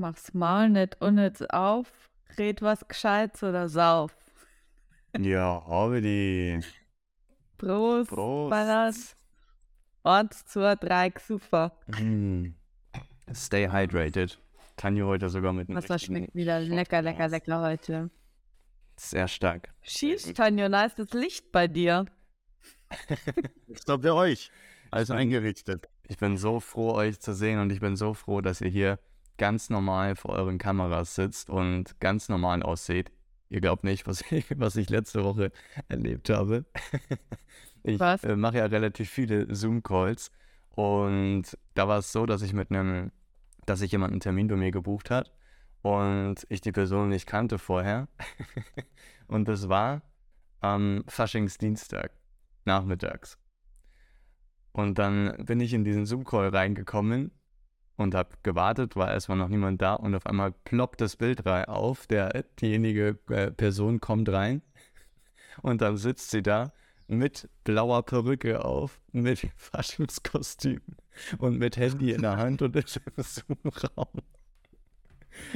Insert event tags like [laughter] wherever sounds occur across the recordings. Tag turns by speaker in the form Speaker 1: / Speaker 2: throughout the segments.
Speaker 1: Mach's mal nicht unnütz auf, red was Gescheites oder sauf.
Speaker 2: Ja, habe die.
Speaker 1: Prost,
Speaker 2: Prost.
Speaker 1: Balance. Eins, zwei, drei, super.
Speaker 2: Mm. Stay hydrated. Tanja heute sogar mit einem
Speaker 1: Wasser
Speaker 2: richtigen
Speaker 1: schmeckt wieder lecker, lecker, lecker heute.
Speaker 2: Sehr stark.
Speaker 1: Schieß, Tanja, nice das Licht bei dir.
Speaker 3: Ist doch für euch. Alles eingerichtet.
Speaker 2: Ich bin so froh, euch zu sehen und ich bin so froh, dass ihr hier ganz normal vor euren Kameras sitzt und ganz normal ausseht. Ihr glaubt nicht, was [laughs] ich, was ich letzte Woche erlebt habe. [laughs] Ich äh, mache ja relativ viele Zoom-Calls und da war es so, dass ich mit einem, dass sich jemand einen Termin bei mir gebucht hat und ich die Person nicht kannte vorher. [laughs] und das war am Faschingsdienstag, nachmittags. Und dann bin ich in diesen Zoom-Call reingekommen und habe gewartet, war erstmal noch niemand da und auf einmal ploppt das Bild rein auf, der, diejenige äh, Person kommt rein [laughs] und dann sitzt sie da mit blauer Perücke auf, mit [laughs] Faschingskostüm und mit Handy in der Hand und ist im Zoom-Raum.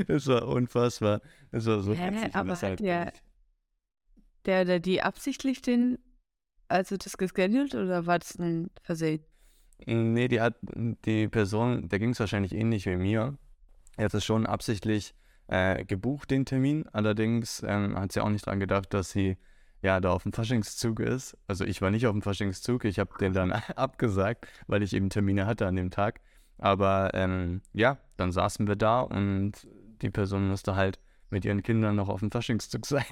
Speaker 2: Das war unfassbar. Das war so
Speaker 1: Hä,
Speaker 2: witzig
Speaker 1: aber hat der-
Speaker 2: bin ich-
Speaker 1: Der oder die absichtlich den, also das geschedult oder war das ein Versehen?
Speaker 2: Nee, die hat die Person, der ging es wahrscheinlich ähnlich wie mir. Er hat es schon absichtlich äh, gebucht, den Termin. Allerdings ähm, hat sie auch nicht dran gedacht, dass sie ja da auf dem Faschingszug ist. Also ich war nicht auf dem Faschingszug, ich habe den dann [laughs] abgesagt, weil ich eben Termine hatte an dem Tag. Aber ähm, ja, dann saßen wir da und die Person musste halt mit ihren Kindern noch auf dem Faschingszug [laughs] sein.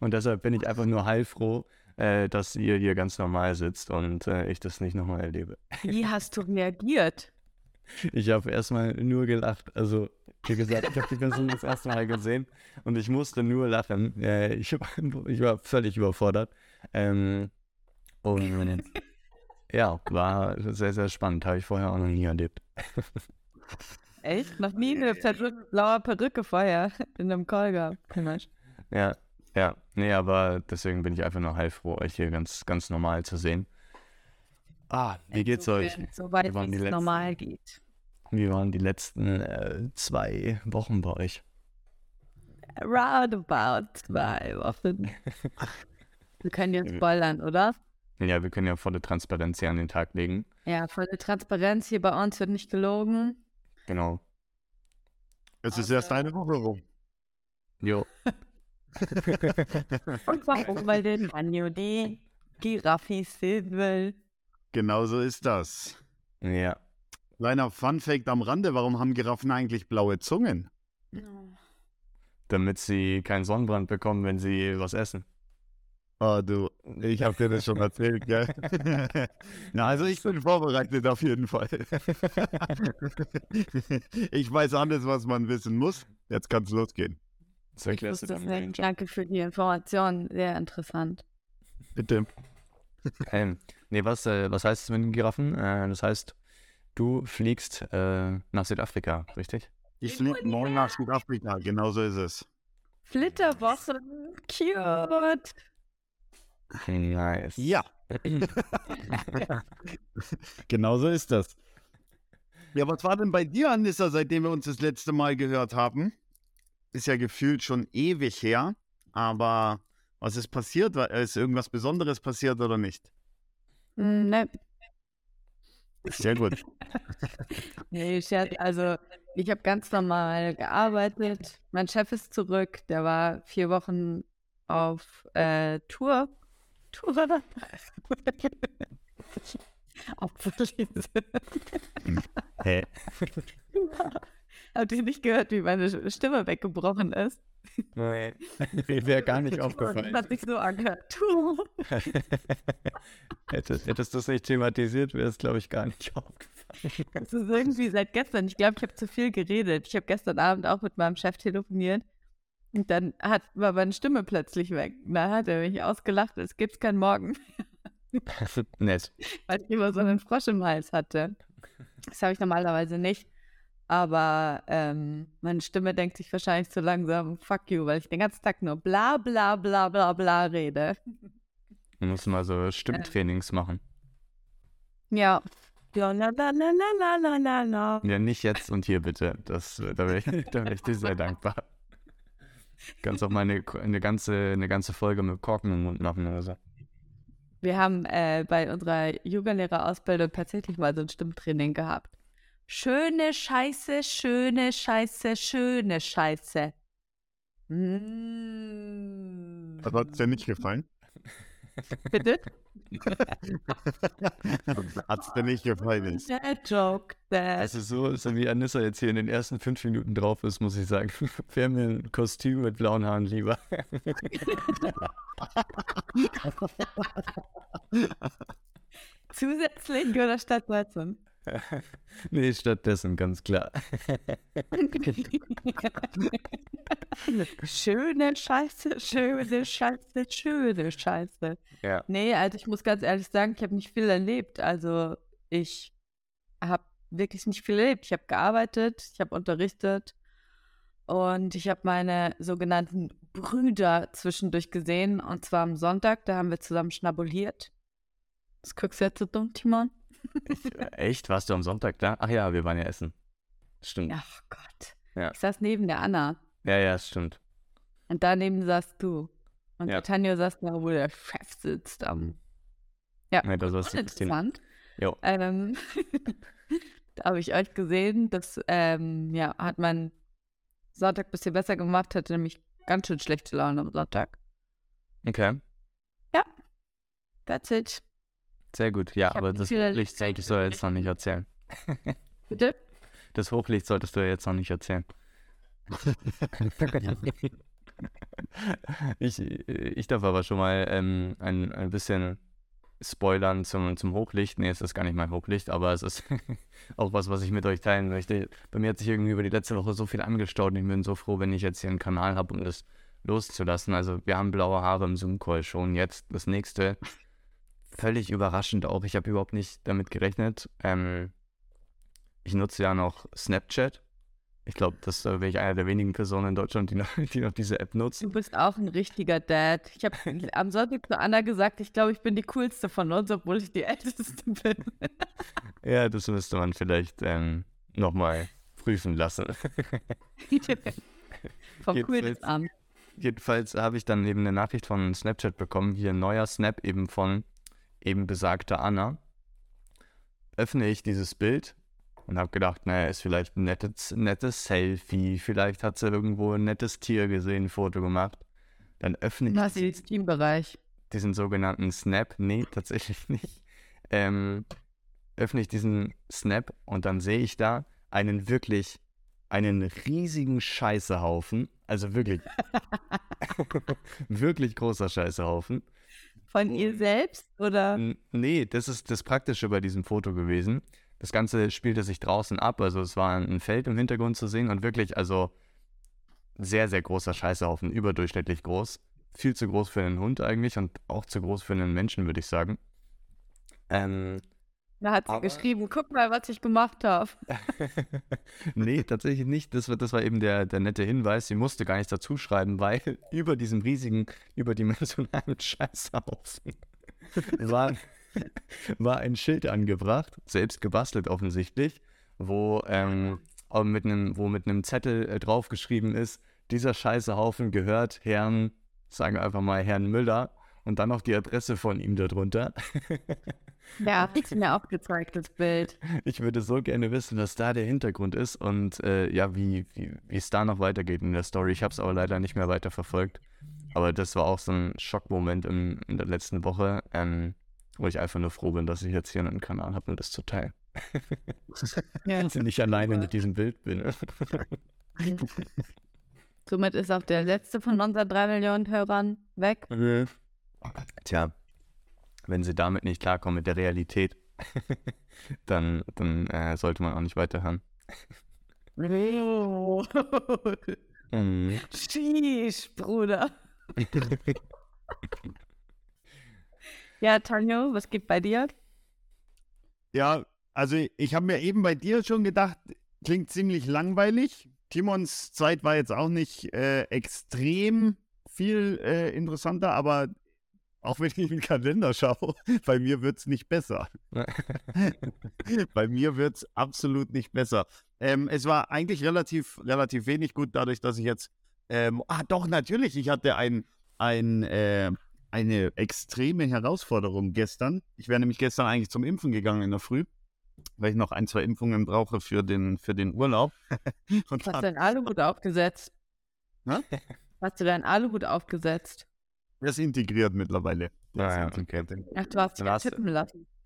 Speaker 2: und deshalb bin ich einfach nur heilfroh, äh, dass ihr hier ganz normal sitzt und äh, ich das nicht nochmal erlebe.
Speaker 1: Wie [laughs] hast du reagiert?
Speaker 2: Ich habe erstmal nur gelacht. Also, wie gesagt, ich habe die Person das erste Mal gesehen und ich musste nur lachen. Äh, ich, war- [laughs] ich war völlig überfordert. Ähm, und ja, war sehr, sehr spannend. Habe ich vorher auch noch nie erlebt.
Speaker 1: Echt? Noch nie eine blaue Perücke vorher in einem Call gehabt.
Speaker 2: Ja, ja. Nee, aber deswegen bin ich einfach nur heilfroh, euch hier ganz, ganz normal zu sehen. Ah, wie geht's euch?
Speaker 1: Soweit
Speaker 2: Wie waren die
Speaker 1: es
Speaker 2: letzten-
Speaker 1: normal geht.
Speaker 2: Wie waren die letzten äh, zwei Wochen bei euch?
Speaker 1: Roundabout zwei Wochen. [laughs] Wir können jetzt spoilern, oder?
Speaker 2: Ja, wir können ja volle Transparenz hier an den Tag legen.
Speaker 1: Ja, volle Transparenz hier bei uns wird nicht gelogen.
Speaker 2: Genau.
Speaker 3: Es ist erst eine Woche rum.
Speaker 2: Jo. [laughs] [laughs]
Speaker 1: Und warum? Weil den Manjo die Giraffis sehen will.
Speaker 3: Genau so ist das.
Speaker 2: Ja.
Speaker 3: Kleiner Funfact am Rande, warum haben Giraffen eigentlich blaue Zungen?
Speaker 2: damit sie keinen Sonnenbrand bekommen, wenn sie was essen.
Speaker 3: Oh, du, ich habe dir das schon erzählt, gell? [laughs] Na, also ich bin vorbereitet auf jeden Fall. [laughs] ich weiß alles, was man wissen muss. Jetzt kann's losgehen.
Speaker 2: Das
Speaker 1: Ich
Speaker 2: du dann
Speaker 1: nicht. Danke für die Information. Sehr interessant.
Speaker 3: Bitte.
Speaker 2: Ähm, nee, was, äh, was heißt es mit den Giraffen? Äh, das heißt, du fliegst äh, nach Südafrika, richtig?
Speaker 3: Ich fliege morgen nach Südafrika, genau so ist es.
Speaker 1: Flitterwoche. Cute.
Speaker 2: Nice.
Speaker 3: Ja. [laughs] genau so ist das. Ja, was war denn bei dir, Anissa, seitdem wir uns das letzte Mal gehört haben? Ist ja gefühlt schon ewig her, aber was ist passiert? War- Ist irgendwas Besonderes passiert oder nicht?
Speaker 1: Hm, Ne,
Speaker 3: Sehr gut. [laughs]
Speaker 1: nee. Also, ich habe ganz normal gearbeitet. Mein Chef ist zurück. Der war vier Wochen auf äh, Tour. Tour. [laughs] Obviously.
Speaker 2: Hä? [laughs]
Speaker 1: Habt ihr nicht gehört, wie meine Stimme weggebrochen ist?
Speaker 2: Nee. Mir wäre gar nicht [laughs]
Speaker 1: Das
Speaker 2: aufgefallen.
Speaker 1: hat sich so angehört. [laughs] [laughs]
Speaker 2: Hättest, hättest du es nicht thematisiert, wäre es, glaube ich, gar nicht aufgefallen.
Speaker 1: Das ist irgendwie seit gestern. Ich glaube, ich habe zu viel geredet. Ich habe gestern Abend auch mit meinem Chef telefoniert. Und dann hat, war meine Stimme plötzlich weg. Da hat er mich ausgelacht. Es gibt keinen Morgen,
Speaker 2: Nett.
Speaker 1: weil ich immer so einen Frosch im Hals hatte. Das habe ich normalerweise nicht. Aber ähm, meine Stimme denkt sich wahrscheinlich zu langsam, fuck you, weil ich den ganzen Tag nur bla bla bla bla bla rede.
Speaker 2: Du musst mal so Stimmtrainings machen.
Speaker 1: Ja, Ja, la, la, la, la, la, la, la.
Speaker 2: Ja, nicht jetzt und hier bitte. Das, da wäre ich, [laughs] da wär ich dir sehr dankbar. Kannst auch mal eine, eine, ganze, eine ganze Folge mit Korken im Mund machen oder so.
Speaker 1: Wir haben äh, bei unserer Yoga-Lehrerausbildung tatsächlich mal so ein Stimmtraining gehabt. Schöne Scheiße, schöne Scheiße, schöne Scheiße. Mm.
Speaker 3: Was hat es dir nicht gefallen?
Speaker 1: Bitte? [laughs]
Speaker 3: hat es dir nicht gefallen? [laughs]
Speaker 1: Der Joke, der.
Speaker 2: Also so, so wie Anissa jetzt hier in den ersten fünf Minuten drauf ist, muss ich sagen, [laughs] wäre mir ein Kostüm mit blauen Haaren lieber.
Speaker 1: Zusätzlich oder stattdessen? [laughs]
Speaker 2: nee, stattdessen, ganz klar. [laughs]
Speaker 1: schöne Scheiße, schöne Scheiße, schöne Scheiße.
Speaker 2: Ja.
Speaker 1: Nee, also ich muss ganz ehrlich sagen, ich habe nicht viel erlebt. Also ich habe wirklich nicht viel erlebt. Ich habe gearbeitet, ich habe unterrichtet und ich habe meine sogenannten Brüder zwischendurch gesehen. Und zwar am Sonntag, da haben wir zusammen schnabuliert. Das guckst du jetzt so dumm, Timon?
Speaker 2: Echt? Warst du am Sonntag da? Ach ja, wir waren ja essen. Stimmt.
Speaker 1: Ach Gott.
Speaker 2: Ja.
Speaker 1: Ich saß neben der Anna.
Speaker 2: Ja, ja, stimmt.
Speaker 1: Und daneben saßt du. Und
Speaker 2: Ja.
Speaker 1: Tanja saß da, wo der Chef sitzt. Am ja,
Speaker 2: Ja, das Christine.
Speaker 1: interessant.
Speaker 2: Jo.
Speaker 1: Ähm, [laughs] da habe ich euch gesehen. Das ähm, ja, hat mein Sonntag ein bisschen besser gemacht. Hatte nämlich ganz schön schlechte Laune am Sonntag.
Speaker 2: Okay,
Speaker 1: That's it.
Speaker 2: Sehr gut. Ja, aber das. Hochlicht solltest du ja jetzt noch nicht erzählen. [laughs]
Speaker 1: Bitte?
Speaker 2: Das Hochlicht solltest du ja jetzt noch nicht erzählen. [laughs] ich, ich darf aber schon mal ähm, ein, ein bisschen spoilern zum, zum Hochlicht. Nee, es ist gar nicht mein Hochlicht, aber es ist [laughs] auch was, was ich mit euch teilen möchte. Bei mir hat sich irgendwie über die letzte Woche so viel angestaut und ich bin so froh, wenn ich jetzt hier einen Kanal habe, um das loszulassen. Also wir haben blaue Haare im Zoom-Call schon. Jetzt das nächste. Völlig überraschend auch. Ich habe überhaupt nicht damit gerechnet. Ähm, ich nutze ja noch Snapchat. Ich glaube, das äh, wäre ich einer der wenigen Personen in Deutschland, die noch, [laughs] die noch diese App nutzt.
Speaker 1: Du bist auch ein richtiger Dad. Ich habe [laughs] am Sonntag zu Anna gesagt, ich glaube, ich bin die coolste von uns, obwohl ich die älteste bin. [laughs]
Speaker 2: Ja, das müsste man vielleicht ähm, nochmal prüfen lassen.
Speaker 1: Vom coolsten Amt.
Speaker 2: Jedenfalls habe ich dann eben eine Nachricht von Snapchat bekommen, hier ein neuer Snap eben von eben besagter Anna. Öffne ich dieses Bild und habe gedacht, naja, ist vielleicht ein nettes, nettes Selfie, vielleicht hat sie irgendwo ein nettes Tier gesehen, ein Foto gemacht. Dann öffne ich
Speaker 1: Was ist Teambereich?
Speaker 2: diesen sogenannten Snap, nee, tatsächlich [laughs] nicht, ähm, öffne ich diesen Snap und dann sehe ich da einen wirklich, einen riesigen Scheißehaufen, also wirklich, [laughs] [laughs] wirklich großer Scheißehaufen.
Speaker 1: Von ihr selbst oder?
Speaker 2: Nee, das ist das Praktische bei diesem Foto gewesen. Das Ganze spielte sich draußen ab, also es war ein Feld im Hintergrund zu sehen und wirklich, also sehr, sehr großer Scheißehaufen, überdurchschnittlich groß. Viel zu groß für einen Hund eigentlich und auch zu groß für einen Menschen, würde ich sagen. Ähm,
Speaker 1: Da hat sie
Speaker 2: Aber-
Speaker 1: geschrieben, guck mal, was ich gemacht habe. [laughs]
Speaker 2: nee, tatsächlich nicht. Das war, das war eben der, der nette Hinweis. Sie musste gar nichts dazu schreiben, weil [laughs] über diesem riesigen, überdimensionalen [laughs] Scheißhaufen war, war ein Schild angebracht, selbst gebastelt offensichtlich, wo, ähm, mit einem, wo mit einem Zettel äh, draufgeschrieben ist, dieser Scheißehaufen gehört Herrn, sagen wir einfach mal Herrn Müller und dann noch die Adresse von ihm darunter.
Speaker 1: Ja, sie mir auch gezeigt, das Bild.
Speaker 2: Ich würde so gerne wissen, was da der Hintergrund ist und äh, ja, wie, wie, es da noch weitergeht in der Story. Ich habe es aber leider nicht mehr weiter verfolgt. Aber das war auch so ein Schockmoment in, in der letzten Woche, ähm, wo ich einfach nur froh bin, dass ich jetzt hier einen Kanal habe, um das zu teilen. [laughs]
Speaker 1: Ja.
Speaker 2: Dass ich nicht alleine mit diesem Bild bin. [laughs]
Speaker 1: Somit ist auch der letzte von unseren drei Millionen Hörern weg.
Speaker 2: Tja, wenn sie damit nicht klarkommen mit der Realität, [laughs] dann, dann äh, sollte man auch nicht weiterhören. [laughs] Mhm.
Speaker 1: Sheesh, Bruder. [laughs] Ja, Tanjo, was geht bei dir?
Speaker 3: Ja, also ich habe mir eben bei dir schon gedacht, klingt ziemlich langweilig. Timons Zeit war jetzt auch nicht äh, extrem viel äh, interessanter, aber auch wenn ich in den Kalender schaue, [laughs] bei mir wird es nicht besser. [laughs] bei mir wird es absolut nicht besser. Ähm, es war eigentlich relativ, relativ wenig gut, dadurch, dass ich jetzt. Ähm, ah, doch, natürlich, ich hatte ein, ein, äh, eine extreme Herausforderung gestern. Ich wäre nämlich gestern eigentlich zum Impfen gegangen in der Früh, weil ich noch ein, zwei Impfungen brauche für den, für den Urlaub. [laughs]
Speaker 1: Und Hast du dein Aluhut aufgesetzt?
Speaker 3: Na?
Speaker 1: Hast du dein Aluhut aufgesetzt?
Speaker 3: Er ist integriert mittlerweile.
Speaker 2: Ah, ja, okay.
Speaker 1: Ach, du hast dich tippen lassen. [laughs]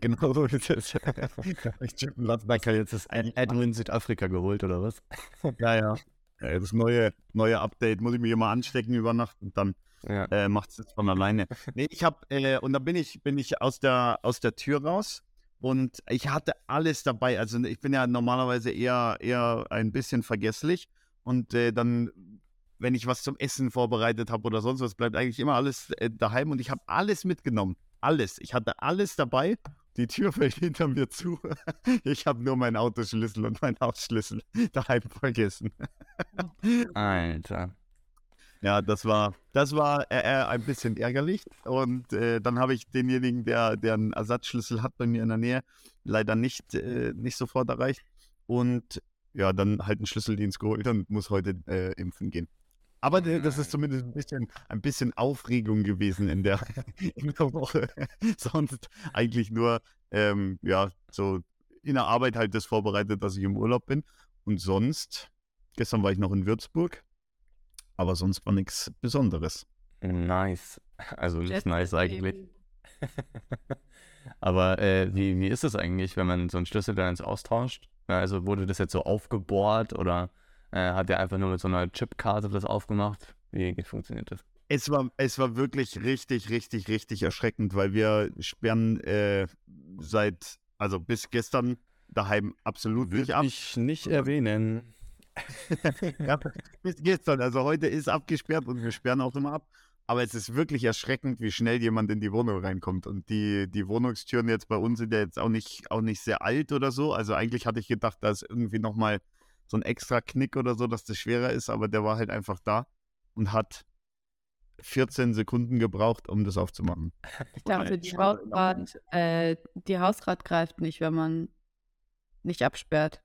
Speaker 3: Genau so ist es. [laughs]
Speaker 2: ich chippen lassen. Da kann jetzt das Admin in Südafrika geholt, oder was? [laughs]
Speaker 3: ja, ja. Das neue, neue Update muss ich mich immer anstecken über Nacht und dann ja. äh, macht es jetzt von alleine. Nee, ich habe, äh, und dann bin ich, bin ich aus der, aus der Tür raus und ich hatte alles dabei. Also ich bin ja normalerweise eher, eher ein bisschen vergesslich und äh, dann wenn ich was zum Essen vorbereitet habe oder sonst was, bleibt eigentlich immer alles äh, daheim und ich habe alles mitgenommen. Alles. Ich hatte alles dabei. Die Tür [laughs] fällt hinter mir zu. [laughs] Ich habe nur meinen Autoschlüssel und meinen Hausschlüssel [laughs] daheim vergessen.
Speaker 2: Alter.
Speaker 3: Ja, das war, das war äh, äh, ein bisschen ärgerlich. Und äh, dann habe ich denjenigen, der, der einen Ersatzschlüssel hat bei mir in der Nähe, leider nicht, äh, nicht sofort erreicht. Und ja, dann halt einen Schlüsseldienst geholt und muss heute äh, impfen gehen. Aber das ist zumindest ein bisschen, ein bisschen Aufregung gewesen in der, [laughs] in der Woche. [laughs] Sonst eigentlich nur, ähm, ja, so in der Arbeit halt das vorbereitet, dass ich im Urlaub bin. Und sonst, gestern war ich noch in Würzburg, aber sonst war nichts Besonderes.
Speaker 2: Nice. Also nicht nice eigentlich. [laughs] aber äh, wie, wie ist es eigentlich, wenn man so einen Schlüssel dann ins austauscht? Also wurde das jetzt so aufgebohrt oder äh, hat er einfach nur mit so einer Chipkarte das aufgemacht. Wie funktioniert das?
Speaker 3: Es war, es war wirklich richtig, richtig, richtig erschreckend, weil wir sperren äh, seit, also bis gestern daheim absolut
Speaker 2: Würde
Speaker 3: nicht ab.
Speaker 2: ich nicht erwähnen. [laughs]
Speaker 3: ja, bis gestern, also heute ist abgesperrt und wir sperren auch immer ab. Aber es ist wirklich erschreckend, wie schnell jemand in die Wohnung reinkommt. Und die, die Wohnungstüren jetzt bei uns sind ja jetzt auch nicht, auch nicht sehr alt oder so. Also eigentlich hatte ich gedacht, da ist irgendwie nochmal so ein extra Knick oder so, dass das schwerer ist, aber der war halt einfach da und hat 14 Sekunden gebraucht, um das aufzumachen.
Speaker 1: Ich dachte, die Hausrat, äh, die Hausrat greift nicht, wenn man nicht absperrt.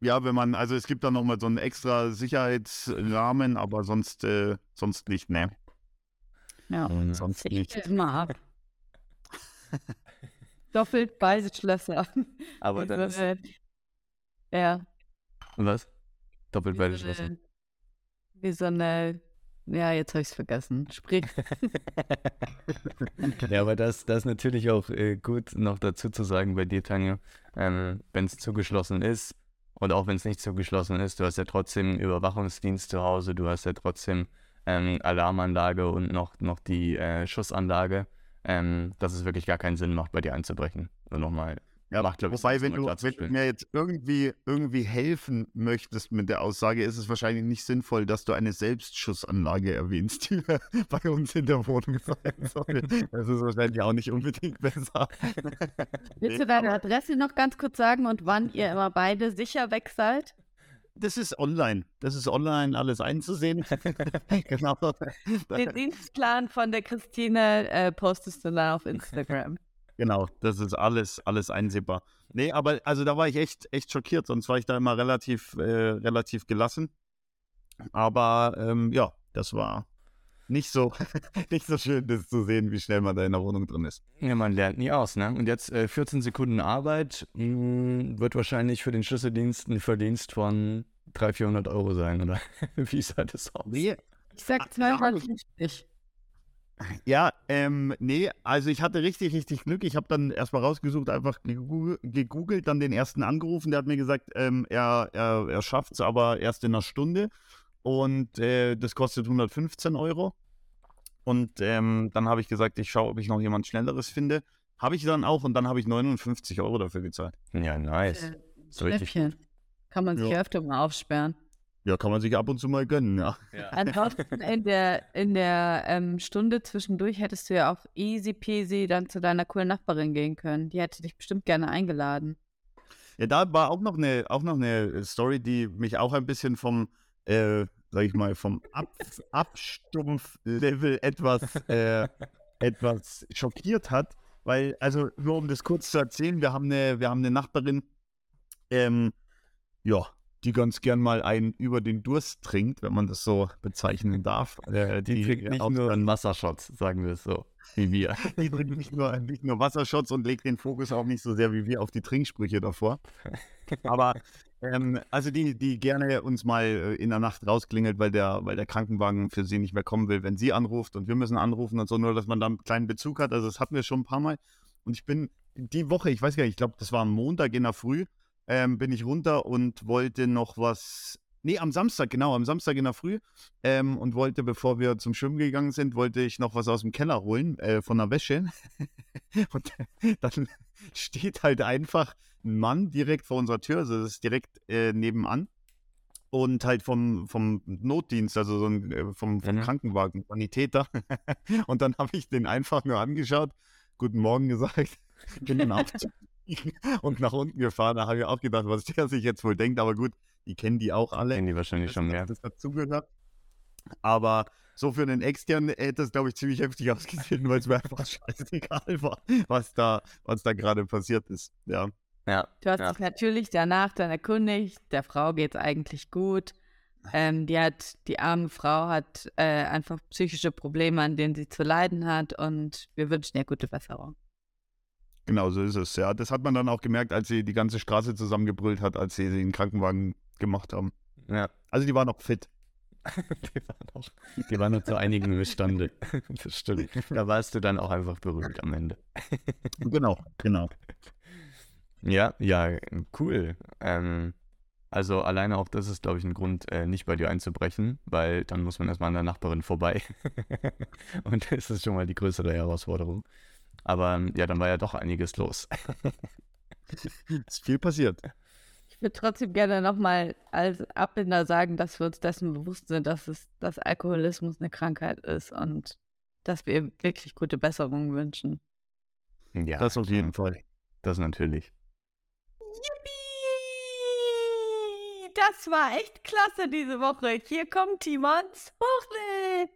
Speaker 3: Ja, wenn man, also es gibt da nochmal so einen extra Sicherheitsrahmen, aber sonst, äh, sonst nicht, ne.
Speaker 1: Ja, sonst ich nicht. Immer ab. [laughs] Doppelt beide Schlösser.
Speaker 2: Aber dann ist, äh,
Speaker 1: ja.
Speaker 2: Was? Doppelt beide Schlösser.
Speaker 1: Wie so eine. Ja, jetzt habe ich es vergessen. Sprich. [laughs]
Speaker 2: ja, aber das, das ist natürlich auch äh, gut noch dazu zu sagen bei dir, Tanja. Ähm, wenn es zugeschlossen ist und auch wenn es nicht zugeschlossen ist, du hast ja trotzdem Überwachungsdienst zu Hause, du hast ja trotzdem ähm, Alarmanlage und noch, noch die äh, Schussanlage, ähm, dass es wirklich gar keinen Sinn macht, bei dir einzubrechen. Nur nochmal
Speaker 3: ja, macht, glaube ich, Wobei, wenn du, wenn du mir jetzt irgendwie, irgendwie helfen möchtest mit der Aussage, ist es wahrscheinlich nicht sinnvoll, dass du eine Selbstschussanlage erwähnst, [laughs] die bei uns in der Wohnung sein soll. Das ist wahrscheinlich auch nicht unbedingt besser. [laughs]
Speaker 1: Willst du deine Adresse noch ganz kurz sagen und wann ihr [laughs] immer beide sicher weg seid?
Speaker 3: Das ist online. Das ist online alles einzusehen.
Speaker 1: genau. Den Dienstplan von der Christine äh, postest du dann auf Instagram.
Speaker 3: Genau, das ist alles, alles einsehbar. Nee, aber also da war ich echt, echt schockiert, sonst war ich da immer relativ, äh, relativ gelassen. Aber ähm, ja, das war nicht so, [laughs] nicht so schön, das zu sehen, wie schnell man da in der Wohnung drin ist.
Speaker 2: Ja, man lernt nie aus, ne? Und jetzt äh, 14 Sekunden Arbeit mh, hm, wird wahrscheinlich für den Schlüsseldienst ein Verdienst von 300, 400 Euro sein, oder? [laughs] wie sah das aus?
Speaker 1: Nee. Ich sag 250.
Speaker 3: Ja, ähm, nee, also ich hatte richtig, richtig Glück. Ich habe dann erstmal rausgesucht, einfach gegoogelt, dann den ersten angerufen. Der hat mir gesagt, ähm, er, er, er schafft es aber erst in einer Stunde. Und äh, das kostet 115 Euro. Und ähm, dann habe ich gesagt, ich schaue, ob ich noch jemand Schnelleres finde. Habe ich dann auch und dann habe ich 59 Euro dafür gezahlt.
Speaker 2: Ja, nice. Äh,
Speaker 1: so richtig. Kann man sich ja. öfter mal aufsperren.
Speaker 3: Ja, kann man sich ab und zu mal gönnen, ja.
Speaker 1: ja. [laughs] Ansonsten in der, in der ähm, Stunde zwischendurch hättest du ja auch easy peasy dann zu deiner coolen Nachbarin gehen können. Die hätte dich bestimmt gerne eingeladen.
Speaker 3: Ja, da war auch noch eine, auch noch eine Story, die mich auch ein bisschen vom, äh, sag ich mal, vom Ab Abstumpf-Level etwas, äh, [laughs] etwas schockiert hat. Weil, also nur um das kurz zu erzählen, wir haben eine, wir haben eine Nachbarin, ähm, ja, die ganz gern mal einen über den Durst trinkt, wenn man das so bezeichnen darf. [laughs]
Speaker 2: Äh, die, die trinkt nicht nur einen Wassershot, sagen wir es so, wie wir. [laughs]
Speaker 3: die trinkt nicht nur, nicht nur Wassershots und legt den Fokus auch nicht so sehr wie wir auf die Trinksprüche davor. [laughs] Aber ähm, also die, die gerne uns mal äh, in der Nacht rausklingelt, weil der, weil der Krankenwagen für sie nicht mehr kommen will, wenn sie anruft und wir müssen anrufen und so, nur dass man da einen kleinen Bezug hat. Also das hatten wir schon ein paar Mal. Und ich bin die Woche, ich weiß gar nicht, ich glaube, das war am Montag in der Früh, ähm, bin ich runter und wollte noch was. Nee, am Samstag, genau, am Samstag in der Früh. Ähm, und wollte, bevor wir zum Schwimmen gegangen sind, wollte ich noch was aus dem Keller holen, äh, von der Wäsche. [laughs] und [laughs] dann steht halt einfach ein Mann direkt vor unserer Tür, also das ist direkt äh, nebenan. Und halt vom, vom Notdienst, also so ein, äh, vom, vom mhm. Krankenwagen, Sanitäter. [laughs] und dann habe ich den einfach nur angeschaut, guten Morgen gesagt, bin dann aufzugehen [laughs] und nach unten gefahren. Da habe ich auch gedacht, was der sich jetzt wohl denkt. Aber gut, die kennen die auch alle.
Speaker 2: Kennen die wahrscheinlich schon mehr.
Speaker 3: Das dazugehört. Aber so für einen externen hätte es, glaube ich, ziemlich heftig [laughs] ausgesehen, weil es mir einfach scheißegal war, was da, was da gerade passiert ist. Ja.
Speaker 1: Ja, du hast ja. dich natürlich danach dann erkundigt, der Frau geht es eigentlich gut. Ähm, die hat, die arme Frau hat äh, einfach psychische Probleme, an denen sie zu leiden hat und wir wünschen ihr gute Besserung.
Speaker 3: Genau, so ist es. Ja, das hat man dann auch gemerkt, als sie die ganze Straße zusammengebrüllt hat, als sie den Krankenwagen gemacht haben. Ja. Also die war noch fit. [laughs]
Speaker 2: die, war noch, die war noch zu einigen imstande. [laughs] das stimmt. Da warst du dann auch einfach berühmt am Ende. [laughs]
Speaker 3: genau, genau.
Speaker 2: Ja, ja, cool. Ähm, also alleine auch das ist, glaube ich, ein Grund, äh, nicht bei dir einzubrechen, weil dann muss man erstmal an der Nachbarin vorbei. Und das ist schon mal die größere Herausforderung. Aber ähm, ja, dann war ja doch einiges los. [laughs]
Speaker 3: ist viel passiert.
Speaker 1: Ich würde trotzdem gerne nochmal als Abbinder sagen, dass wir uns dessen bewusst sind, dass es, dass Alkoholismus eine Krankheit ist und dass wir wirklich gute Besserungen wünschen.
Speaker 3: Ja, das auf jeden Fall.
Speaker 2: Das natürlich.
Speaker 1: Yippie! Das war echt klasse diese Woche. Hier kommt Timons Buchle.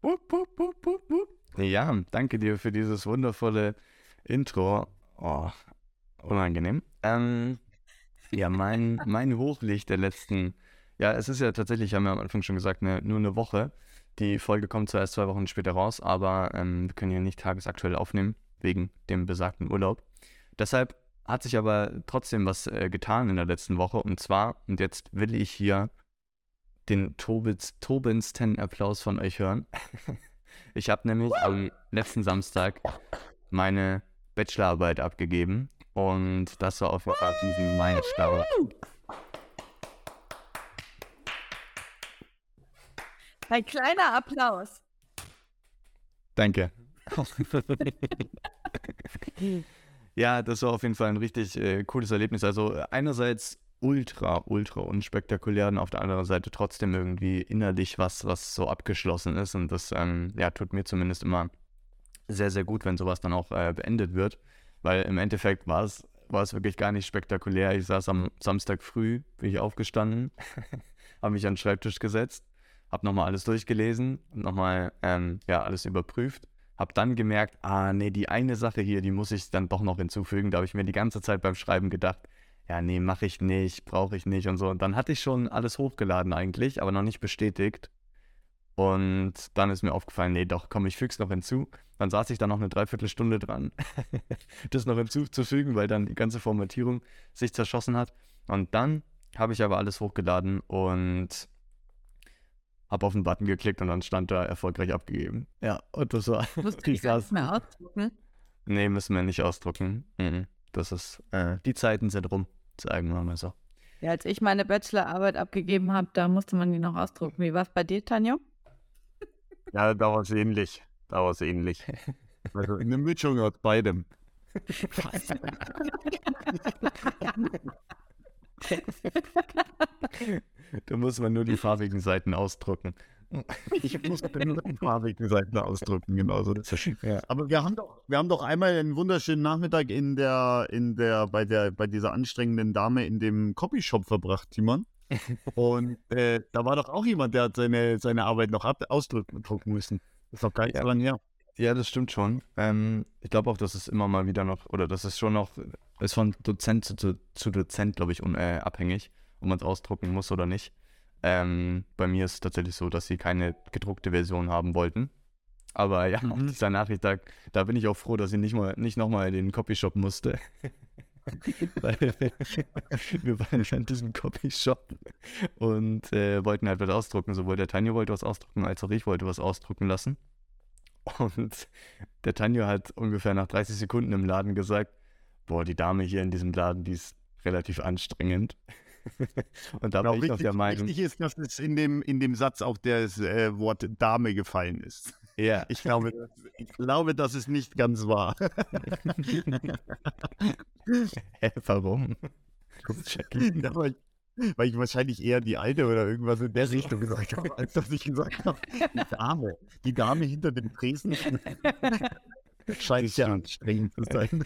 Speaker 2: Wupp, wupp, wupp, wupp, wupp. Ja, danke dir für dieses wundervolle Intro. Oh, unangenehm. Ähm, ja, mein, mein Hochlicht der letzten, ja, es ist ja tatsächlich, haben wir am Anfang schon gesagt, eine, nur eine Woche. Die Folge kommt zwar erst zwei Wochen später raus, aber ähm, wir können hier nicht tagesaktuell aufnehmen, wegen dem besagten Urlaub. Deshalb hat sich aber trotzdem was äh, getan in der letzten Woche. Und zwar, und jetzt will ich hier den Tobins, Tobins Applaus von euch hören. [laughs] Ich habe nämlich am letzten Samstag meine Bachelorarbeit abgegeben und das war auf jeden Fall diesen Meilenstein.
Speaker 1: Ein kleiner Applaus.
Speaker 2: Danke. [laughs] ja, das war auf jeden Fall ein richtig äh, cooles Erlebnis. Also einerseits ultra, ultra unspektakulär und auf der anderen Seite trotzdem irgendwie innerlich was, was so abgeschlossen ist. Und das ähm, ja, tut mir zumindest immer sehr, sehr gut, wenn sowas dann auch äh, beendet wird. Weil im Endeffekt war es, war es wirklich gar nicht spektakulär. Ich saß am Samstag früh, bin ich aufgestanden, [laughs] habe mich an den Schreibtisch gesetzt, habe nochmal alles durchgelesen und nochmal ähm, ja, alles überprüft. Habe dann gemerkt, ah nee, die eine Sache hier, die muss ich dann doch noch hinzufügen. Da habe ich mir die ganze Zeit beim Schreiben gedacht, ja, nee, mache ich nicht, brauche ich nicht und so. Und dann hatte ich schon alles hochgeladen eigentlich, aber noch nicht bestätigt. Und dann ist mir aufgefallen, nee, doch, komm, ich füge es noch hinzu. Dann saß ich da noch eine Dreiviertelstunde dran, [laughs] das noch hinzuzufügen, weil dann die ganze Formatierung sich zerschossen hat. Und dann habe ich aber alles hochgeladen und habe auf den Button geklickt und dann stand da erfolgreich abgegeben. Ja, und das war.
Speaker 1: Musst du [laughs] das mehr ausdrucken?
Speaker 2: Nee, müssen wir nicht ausdrucken. Mhm. Das ist, äh, die Zeiten sind rum sagen wir mal so.
Speaker 1: Ja, als ich meine Bachelorarbeit abgegeben habe, da musste man die noch ausdrucken. Wie war es bei dir, Tanja? [laughs]
Speaker 3: Ja, da war es ähnlich. Da war es ähnlich. Also eine Mischung aus beidem. [laughs]
Speaker 2: da muss man nur die farbigen Seiten ausdrucken. [laughs]
Speaker 3: Ich muss den farbigen Seiten ausdrücken, genauso. Ja. Aber wir haben doch, wir haben doch einmal einen wunderschönen Nachmittag in der, in der, bei der, bei dieser anstrengenden Dame in dem Copyshop verbracht, Timon. Und äh, da war doch auch jemand, der hat seine, seine Arbeit noch ab ausdrücken müssen. Das ist doch gar nicht
Speaker 2: Ja.
Speaker 3: so lange her.
Speaker 2: Ja, das stimmt schon. Ähm, ich glaube auch, dass es immer mal wieder noch, oder das ist schon noch, ist von Dozent zu, zu, zu Dozent, glaube ich, un, äh, abhängig, ob man es ausdrucken muss oder nicht. Ähm, bei mir ist es tatsächlich so, dass sie keine gedruckte Version haben wollten. Aber ja, auf
Speaker 3: Mhm.
Speaker 2: dieser Nachricht, da, da bin ich auch froh, dass ich nicht, mal, nicht nochmal in den Copyshop musste. [laughs] Weil [laughs] wir waren in diesem Copyshop und äh, wollten halt was ausdrucken. Sowohl der Tanjo wollte was ausdrucken, als auch ich wollte was ausdrucken lassen. Und der Tanjo hat ungefähr nach 30 Sekunden im Laden gesagt, boah, die Dame hier in diesem Laden, die ist relativ anstrengend. [laughs] und da
Speaker 3: Genau,
Speaker 2: war ich
Speaker 3: richtig,
Speaker 2: der Meinung,
Speaker 3: richtig ist, dass es in dem, in dem Satz auch das äh, Wort Dame gefallen ist.
Speaker 2: ja, [laughs]
Speaker 3: Ich glaube, ich glaube, das ist nicht ganz wahr. [laughs]
Speaker 2: hä, warum?
Speaker 3: Ja, weil, weil ich wahrscheinlich eher die alte oder irgendwas in der Richtung gesagt habe, als dass ich gesagt habe, die Dame. Die Dame hinter dem Tresen scheint sehr anstrengend zu sein.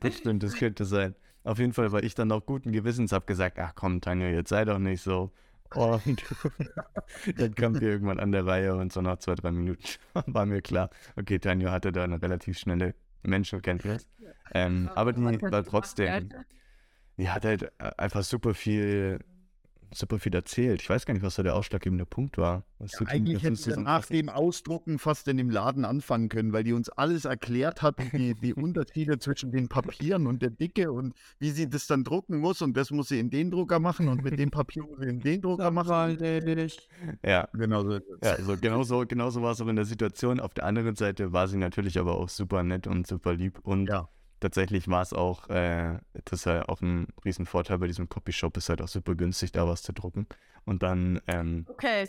Speaker 2: Das stimmt, das könnte sein. Auf jeden Fall, weil ich dann auch guten Gewissens habe gesagt, ach komm, Tanjo, jetzt sei doch nicht so. Und [laughs] dann kam wir irgendwann an der Reihe und so nach zwei, drei Minuten [laughs] war mir klar, okay, Tanjo hatte da eine relativ schnelle Menschenkenntnis. Ähm, aber die war trotzdem, die hat halt äh, einfach super viel, super viel erzählt. Ich weiß gar nicht, was so der ausschlaggebende Punkt war. Du
Speaker 3: Eigentlich hätten wir nach dem Ausdrucken fast in dem Laden anfangen können, weil die uns alles erklärt hat, die, die [laughs] Unterschiede zwischen den Papieren und der Dicke und wie sie das dann drucken muss und das muss sie in den Drucker machen und mit dem Papier muss sie in den [laughs] Drucker machen.
Speaker 2: Ja,
Speaker 3: Genau so.
Speaker 2: Ja, also genauso, genauso war es auch in der Situation. Auf der anderen Seite war sie natürlich aber auch super nett und super lieb. Und
Speaker 3: Ja.
Speaker 2: Tatsächlich war es auch, äh, das ist ja auch ein Riesenvorteil bei diesem Copyshop, ist halt auch super günstig, da was zu drucken. Und dann, ähm,
Speaker 1: Okay,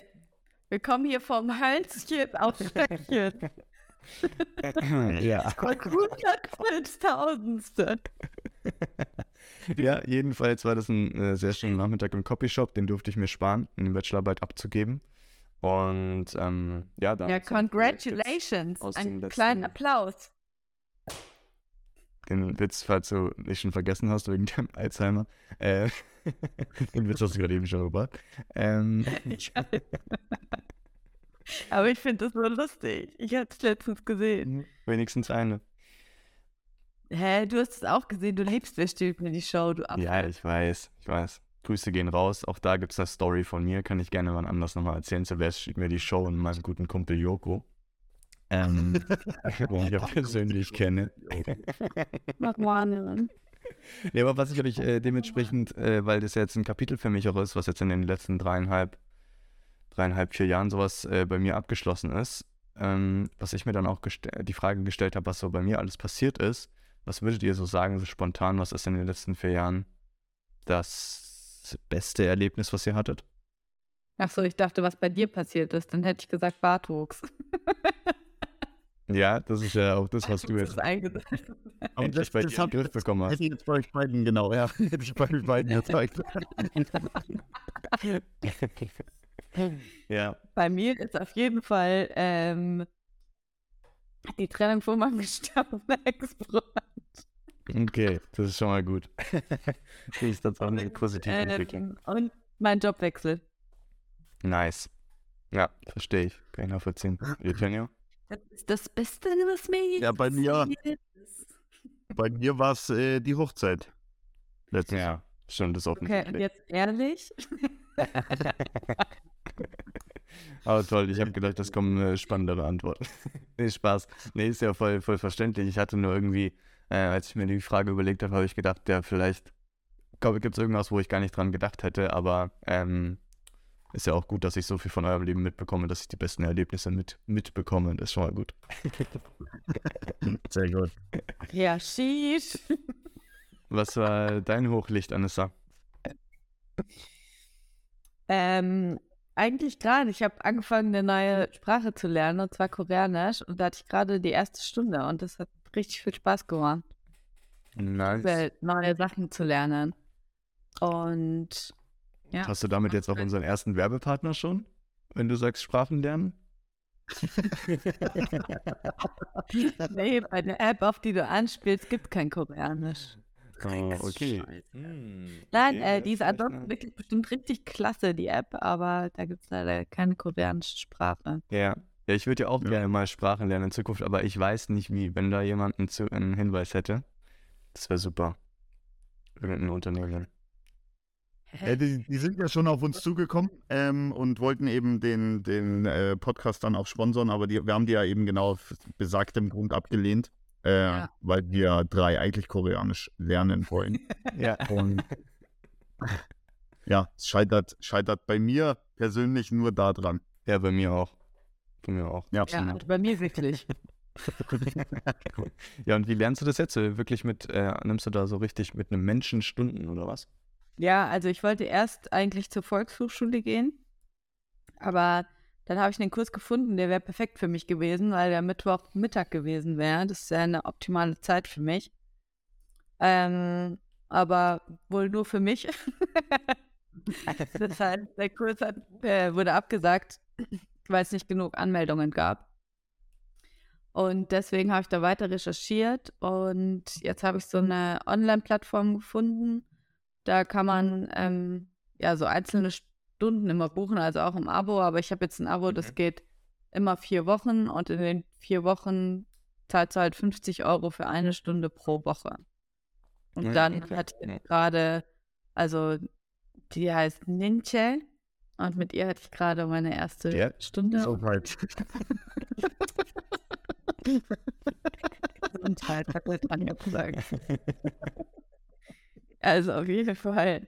Speaker 1: wir kommen hier vom Hölzchen auf Stöckchen.
Speaker 2: ja.
Speaker 1: Hundertfünftausendste. [laughs]
Speaker 2: ja, jedenfalls war das ein äh, sehr schöner Nachmittag im Copyshop, den durfte ich mir sparen, um die Bachelorarbeit abzugeben. Und ähm, ja, dann
Speaker 1: Ja, congratulations.
Speaker 2: Aus dem
Speaker 1: Einen kleinen Applaus.
Speaker 2: Den Witz, falls du nicht schon vergessen hast wegen dem Alzheimer. Äh, [laughs] den Witz hast du gerade eben schon gebracht. Ähm. [laughs]
Speaker 1: Aber ich finde das so lustig. Ich habe es letztens gesehen.
Speaker 2: wenigstens eine.
Speaker 1: Hä, du hast es auch gesehen. Du liebst Wer stiehlt mir die Show, du Affe.
Speaker 2: Ja, ich weiß, ich weiß. Grüße gehen raus. Auch da gibt es eine Story von mir. Kann ich gerne wann anders nochmal erzählen. Zuerst schiebt mir die Show und meinem guten Kumpel Joko. Ähm, den [laughs] ich ja persönlich kenne. Nee, aber was ich euch äh, dementsprechend, äh, weil das ja jetzt ein Kapitel für mich auch ist, was jetzt in den letzten dreieinhalb, dreieinhalb, vier Jahren sowas äh, bei mir abgeschlossen ist, ähm, was ich mir dann auch die Frage gestellt habe, was so bei mir alles passiert ist, was würdet ihr so sagen, so spontan, was ist in den letzten vier Jahren das beste Erlebnis, was ihr hattet?
Speaker 1: Achso, ich dachte, was bei dir passiert ist. Dann hätte ich gesagt Bartwuchs. [laughs]
Speaker 2: Ja, das ist ja auch das, was du jetzt endlich bei dir in Griff bekommen hast.
Speaker 3: Hätte ich jetzt bei euch beiden, genau, ja. [laughs] Hätte ich bei euch beiden gezeigt.
Speaker 2: Ja,
Speaker 1: Bei mir ist auf jeden Fall ähm, die Trennung von meinem gestorbenen Ex-Freund.
Speaker 2: okay, das ist schon mal gut. [laughs] das ist das auch eine positive Entwicklung.
Speaker 1: Ähm, und mein Jobwechsel.
Speaker 2: Nice. Ja, verstehe ich. Kann ich nachvollziehen. [clears throat] Eugenio?
Speaker 1: Das ist das Beste, was mir je
Speaker 3: Ja, bei mir-
Speaker 1: passiert ist.
Speaker 3: Bei mir war es äh, die Hochzeit. Letztes Jahr.
Speaker 2: Ja, stimmt, das ist
Speaker 1: Okay, und
Speaker 2: offensichtlich.
Speaker 1: jetzt ehrlich? [laughs]
Speaker 2: Aber toll, ich habe gedacht, das kommen äh, spannendere Antworten. [laughs] nee, Spaß. Nee, ist ja voll, voll verständlich. Ich hatte nur irgendwie, äh, als ich mir die Frage überlegt habe, habe ich gedacht, ja, vielleicht gibt es irgendwas, wo ich gar nicht dran gedacht hätte, aber ähm, ist ja auch gut, dass ich so viel von eurem Leben mitbekomme, dass ich die besten Erlebnisse mit, mitbekomme. Das ist schon mal gut. [laughs]
Speaker 3: Sehr gut.
Speaker 1: Ja, sheesh.
Speaker 2: Was war dein Hochlicht, Anissa?
Speaker 1: Ähm, eigentlich gerade. Ich habe angefangen, eine neue Sprache zu lernen, und zwar Koreanisch. Und da hatte ich gerade die erste Stunde und das hat richtig viel Spaß gemacht,
Speaker 2: Nice.
Speaker 1: neue Sachen zu lernen. Und ja.
Speaker 2: Hast du damit jetzt auch unseren ersten Werbepartner schon? Wenn du sagst Sprachen lernen? [laughs]
Speaker 1: nee, bei der App, auf die du anspielst, gibt kein Koreanisch.
Speaker 2: Oh, okay. Hm,
Speaker 1: Nein,
Speaker 2: okay,
Speaker 1: äh, die ist ansonsten wirklich bestimmt richtig klasse, die App, aber da gibt es leider keine koreanische Sprache.
Speaker 2: Ja. Ja, ich würde ja auch
Speaker 3: Ja.
Speaker 2: gerne mal Sprachen lernen in Zukunft, aber ich weiß nicht wie. Wenn da jemand einen, Zu- einen Hinweis hätte, das wäre super. Irgendein Unternehmen.
Speaker 3: Ja, die, die sind ja schon auf uns zugekommen ähm, und wollten eben den, den äh, Podcast dann auch sponsern, aber die, wir haben die ja eben genau aus besagtem Grund abgelehnt, äh,
Speaker 1: Ja.
Speaker 3: weil wir drei eigentlich Koreanisch lernen wollen. [laughs]
Speaker 2: Ja.
Speaker 3: Und ja, es scheitert, scheitert bei mir persönlich nur daran.
Speaker 2: Ja, bei mir auch. Bei mir auch.
Speaker 3: Ja.
Speaker 1: Ja, also bei mir wirklich. [laughs]
Speaker 2: Ja, und wie lernst du das jetzt? Äh, Wirklich mit, äh, nimmst du da so richtig mit einem Menschen Stunden oder was?
Speaker 1: Ja, also ich wollte erst eigentlich zur Volkshochschule gehen, aber dann habe ich einen Kurs gefunden, der wäre perfekt für mich gewesen, weil der Mittwochmittag gewesen wäre. Das ist ja eine optimale Zeit für mich. Ähm, aber wohl nur für mich. [laughs] das heißt, der Kurs hat, äh, wurde abgesagt, weil es nicht genug Anmeldungen gab. Und deswegen habe ich da weiter recherchiert und jetzt habe ich so eine Online-Plattform gefunden. Da kann man ähm, ja so einzelne Stunden immer buchen, also auch im Abo. Aber ich habe jetzt ein Abo, das
Speaker 2: Mhm.
Speaker 1: geht immer vier Wochen und in den vier Wochen zahlst du halt 50 Euro für eine Stunde pro Woche. Und dann
Speaker 2: okay.
Speaker 1: hatte ich gerade, also die heißt Ninche und mit ihr hatte ich gerade meine erste
Speaker 2: Ja.
Speaker 1: Stunde.
Speaker 3: Soweit. [laughs] [laughs]
Speaker 1: Gesundheit, hat der Tanja gesagt. [laughs] Also auf jeden Fall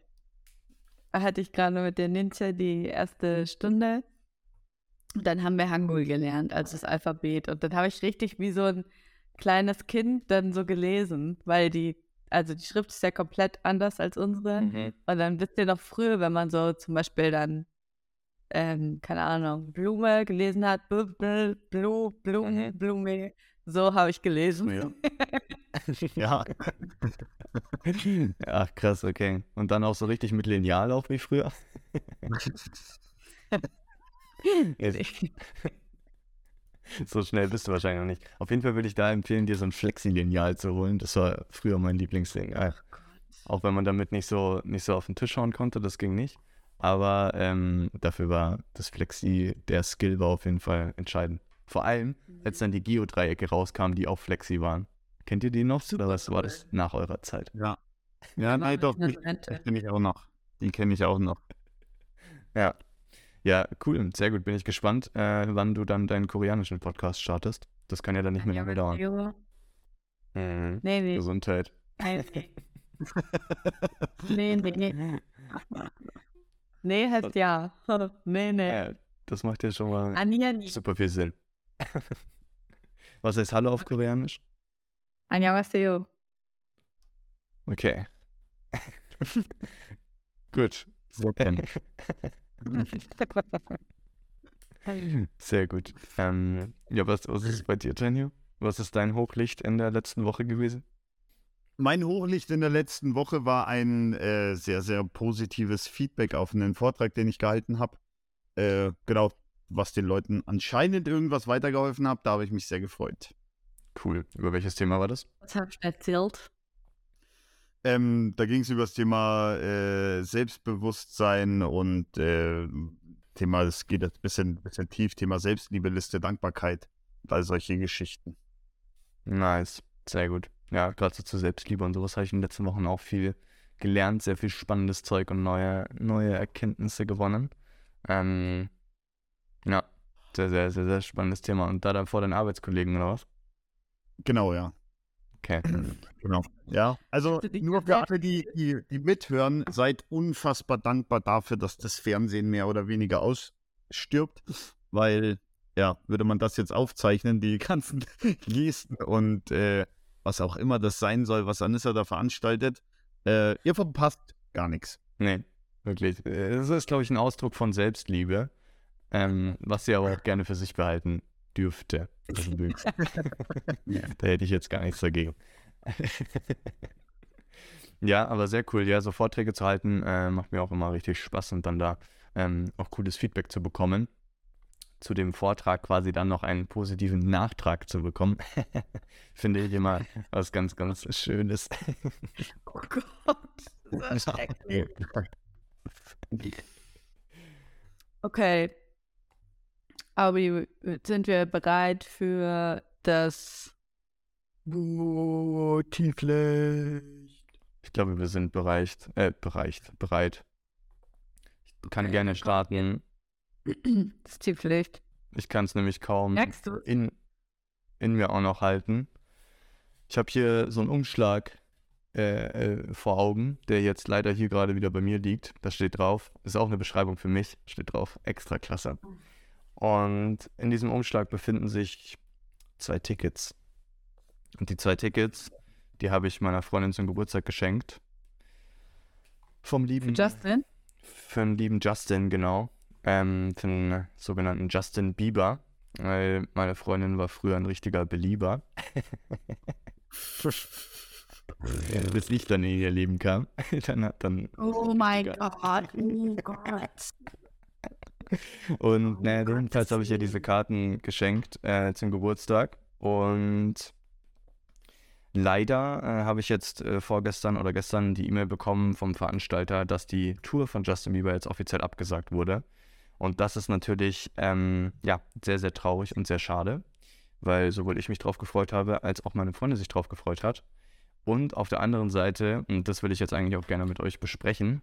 Speaker 1: hatte ich gerade mit der Ninja die erste Stunde. Und dann haben wir Hangul gelernt, also das Alphabet. Und dann habe ich richtig wie so ein kleines Kind dann so gelesen, weil die, also die Schrift ist ja komplett anders als unsere.
Speaker 2: Mhm.
Speaker 1: Und dann wisst ihr noch früher, wenn man so zum Beispiel dann, ähm, keine Ahnung, Blume gelesen hat, Bl Bl Blu, Blume,
Speaker 2: Mhm.
Speaker 1: Blume, so habe ich gelesen.
Speaker 2: Ja. [laughs] [laughs]
Speaker 3: Ja.
Speaker 2: Ach, krass, okay. Und dann auch so richtig mit Lineal auch wie früher? [laughs] So schnell bist du wahrscheinlich noch nicht. Auf jeden Fall würde ich da empfehlen, dir so ein Flexi-Lineal zu holen. Das war früher mein Lieblingsding. Ach, Auch wenn man damit nicht so, nicht so auf den Tisch hauen konnte, das ging nicht. Aber ähm, dafür war das Flexi, der Skill war auf jeden Fall entscheidend. Vor allem, als dann die Geodreiecke rauskamen, die auch Flexi waren. Kennt ihr die noch? Oder was war das nach eurer Zeit?
Speaker 3: Ja. Ja, nein, doch, die, kenne ich auch noch. Die kenne ich auch noch.
Speaker 2: Ja. Ja, cool. Sehr gut. Bin ich gespannt, äh, wann du dann deinen koreanischen Podcast startest. Das kann ja dann nicht mehr lange dauern. Mhm.
Speaker 1: Nee, nee.
Speaker 2: Gesundheit. [laughs]
Speaker 1: Nee, nee. nee, nee, nee. Nee, heißt ja. [laughs] Nee, nee.
Speaker 2: Ja, das macht ja schon mal super viel Sinn. [laughs] Was heißt Hallo auf Koreanisch?
Speaker 1: Annyeonghaseyo.
Speaker 2: Okay. [laughs] Gut. [laughs] Sehr gut. Ähm, ja, was, was ist bei dir, Daniel? Was ist dein Hochlicht in der letzten Woche gewesen?
Speaker 3: Mein Hochlicht in der letzten Woche war ein äh, sehr, sehr positives Feedback auf einen Vortrag, den ich gehalten habe. Äh, genau, was den Leuten anscheinend irgendwas weitergeholfen hat. Da habe ich mich sehr gefreut.
Speaker 2: Cool. Über welches Thema war das?
Speaker 1: Was hab ich erzählt?
Speaker 3: Ähm, da ging es über das Thema äh, Selbstbewusstsein und äh, Thema, es geht jetzt ein bisschen, bisschen tief, Thema Selbstliebeliste, Dankbarkeit und all solche Geschichten.
Speaker 2: Nice. Sehr gut. Ja, gerade so zur Selbstliebe und sowas habe ich in den letzten Wochen auch viel gelernt, sehr viel spannendes Zeug und neue, neue Erkenntnisse gewonnen. Ähm, ja, sehr, sehr, sehr, sehr spannendes Thema. Und da dann vor den Arbeitskollegen oder was?
Speaker 3: Genau, ja.
Speaker 2: Okay. [clears throat]
Speaker 3: Genau. Ja, also nur für alle, die, die, die mithören, seid unfassbar dankbar dafür, dass das Fernsehen mehr oder weniger ausstirbt, weil, ja, würde man das jetzt aufzeichnen, die [laughs] ganzen Gesten und äh, was auch immer das sein soll, was Anissa da veranstaltet, äh, ihr verpasst gar nichts.
Speaker 2: Nee, wirklich. Äh, Das ist, glaube ich, ein Ausdruck von Selbstliebe, ähm, was sie aber auch gerne für sich behalten dürfte. Also, [laughs] da hätte ich jetzt gar nichts dagegen. ja, aber sehr cool. Ja, so Vorträge zu halten, äh, macht mir auch immer richtig Spaß und dann da ähm, auch cooles Feedback zu bekommen. zu dem Vortrag quasi dann noch einen positiven Nachtrag zu bekommen, [laughs] finde ich immer was ganz, ganz Schönes. [laughs]
Speaker 1: Oh Gott, das ist. Okay. Aber sind wir bereit für das
Speaker 2: Oh, Tieflicht. Ich glaube, wir sind bereicht, äh, bereicht, bereit. Ich kann
Speaker 1: Okay,
Speaker 2: gerne
Speaker 1: komm.
Speaker 2: starten. [clears throat]
Speaker 1: das Tieflicht.
Speaker 2: Ich kann es nämlich kaum in, in mir auch noch halten. Ich habe hier so einen Umschlag äh, äh, vor Augen, der jetzt leider hier gerade wieder bei mir liegt. Da steht drauf, ist auch eine Beschreibung für mich, steht drauf, extra klasse. Und in diesem Umschlag befinden sich zwei Tickets. Und die zwei Tickets, die habe ich meiner Freundin zum Geburtstag geschenkt. Vom
Speaker 1: Für
Speaker 2: lieben
Speaker 1: Justin?
Speaker 2: für den lieben Justin, genau. Ähm, für den sogenannten Justin Bieber. Weil meine Freundin war früher ein richtiger Belieber. [laughs] Bis ich dann in ihr Leben kam. [laughs] dann hat dann.
Speaker 1: Oh mein Gott, oh Gott.
Speaker 2: Und naja, jedenfalls habe ich ihr diese Karten geschenkt äh, zum Geburtstag. Und leider äh, habe ich jetzt äh, vorgestern oder gestern die E-Mail bekommen vom Veranstalter, dass die Tour von Justin Bieber jetzt offiziell abgesagt wurde. Und das ist natürlich ähm, ja, sehr, sehr traurig und sehr schade, weil sowohl ich mich drauf gefreut habe, als auch meine Freundin sich drauf gefreut hat. Und auf der anderen Seite, und das will ich jetzt eigentlich auch gerne mit euch besprechen,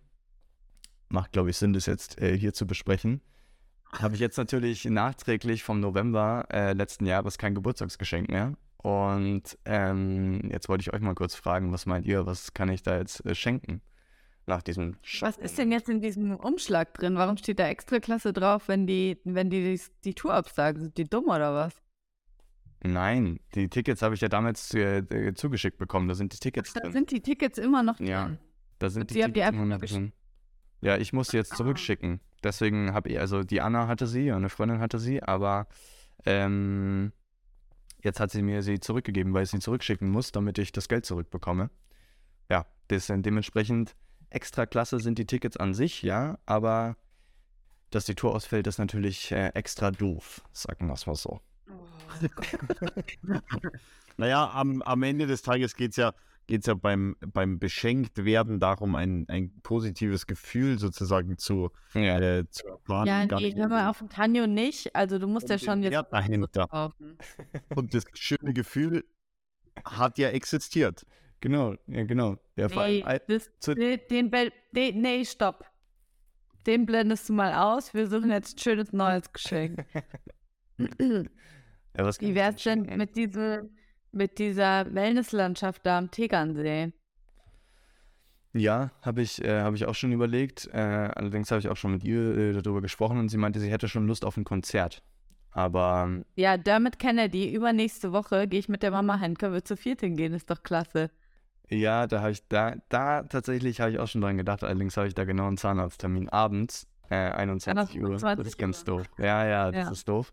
Speaker 2: macht, glaube ich, Sinn, das jetzt äh, hier zu besprechen, habe ich jetzt natürlich nachträglich vom November äh, letzten Jahres kein Geburtstagsgeschenk mehr. Und ähm, jetzt wollte ich euch mal kurz fragen, was meint ihr, was kann ich da jetzt äh, schenken nach diesem
Speaker 1: Was ist denn jetzt in diesem Umschlag drin? Warum steht da Extraklasse drauf, wenn die, wenn die die, die Tour absagen? Sind die dumm oder was?
Speaker 2: Nein, die Tickets habe ich ja damals äh, zugeschickt bekommen. Da sind die Tickets
Speaker 1: Da
Speaker 2: drin.
Speaker 1: sind die Tickets immer noch drin.
Speaker 2: Ja. Da sind
Speaker 1: Und
Speaker 2: die
Speaker 1: sie haben die
Speaker 2: Tickets
Speaker 1: einfach
Speaker 2: immer noch drin. Ja, ich muss sie jetzt zurückschicken. Deswegen habe ich, also die Anna hatte sie, eine Freundin hatte sie, aber ähm, jetzt hat sie mir sie zurückgegeben, weil ich sie zurückschicken muss, damit ich das Geld zurückbekomme. Ja, das sind dementsprechend extra klasse sind die Tickets an sich, ja, aber dass die Tour ausfällt, ist natürlich äh, extra doof, sagen wir es mal so. [laughs]
Speaker 3: Naja, am, am Ende des Tages geht es ja, geht's ja beim, beim Beschenktwerden darum, ein, ein positives Gefühl sozusagen zu,
Speaker 2: Ja,
Speaker 3: äh, zu erfahren.
Speaker 1: Ja, nee,
Speaker 3: nicht
Speaker 1: hör mal auf dem Tanjo nicht. Also du musst
Speaker 3: Und
Speaker 1: ja schon jetzt
Speaker 3: Wert dahinter.
Speaker 1: kaufen.
Speaker 3: Und das schöne Gefühl hat ja existiert.
Speaker 2: genau, ja, genau. Ja, allem,
Speaker 1: Nee,
Speaker 2: al-
Speaker 1: das,
Speaker 2: zu-
Speaker 1: den, den, den, nee, stopp. Den blendest du mal aus. Wir suchen jetzt ein schönes neues Geschenk. [laughs]
Speaker 2: ja,
Speaker 1: Wie wär's denn mit, diesem, mit dieser Wellnesslandschaft da am Tegernsee?
Speaker 2: Ja, habe ich, äh, hab ich auch schon überlegt. Äh, allerdings habe ich auch schon mit ihr äh, darüber gesprochen und sie meinte, sie hätte schon Lust auf ein Konzert. Aber ähm,
Speaker 1: Ja, Dermot Kennedy, übernächste Woche gehe ich mit der Mama hin. Können wir zu viert hingehen? Ist doch klasse.
Speaker 2: ja, da habe ich, da, da tatsächlich habe ich auch schon dran gedacht. Allerdings habe ich da genau einen Zahnarzttermin abends, äh, 21 Uhr. Das
Speaker 1: 21
Speaker 2: ist ganz doof. Ja, ja, das
Speaker 1: Ja.
Speaker 2: ist doof.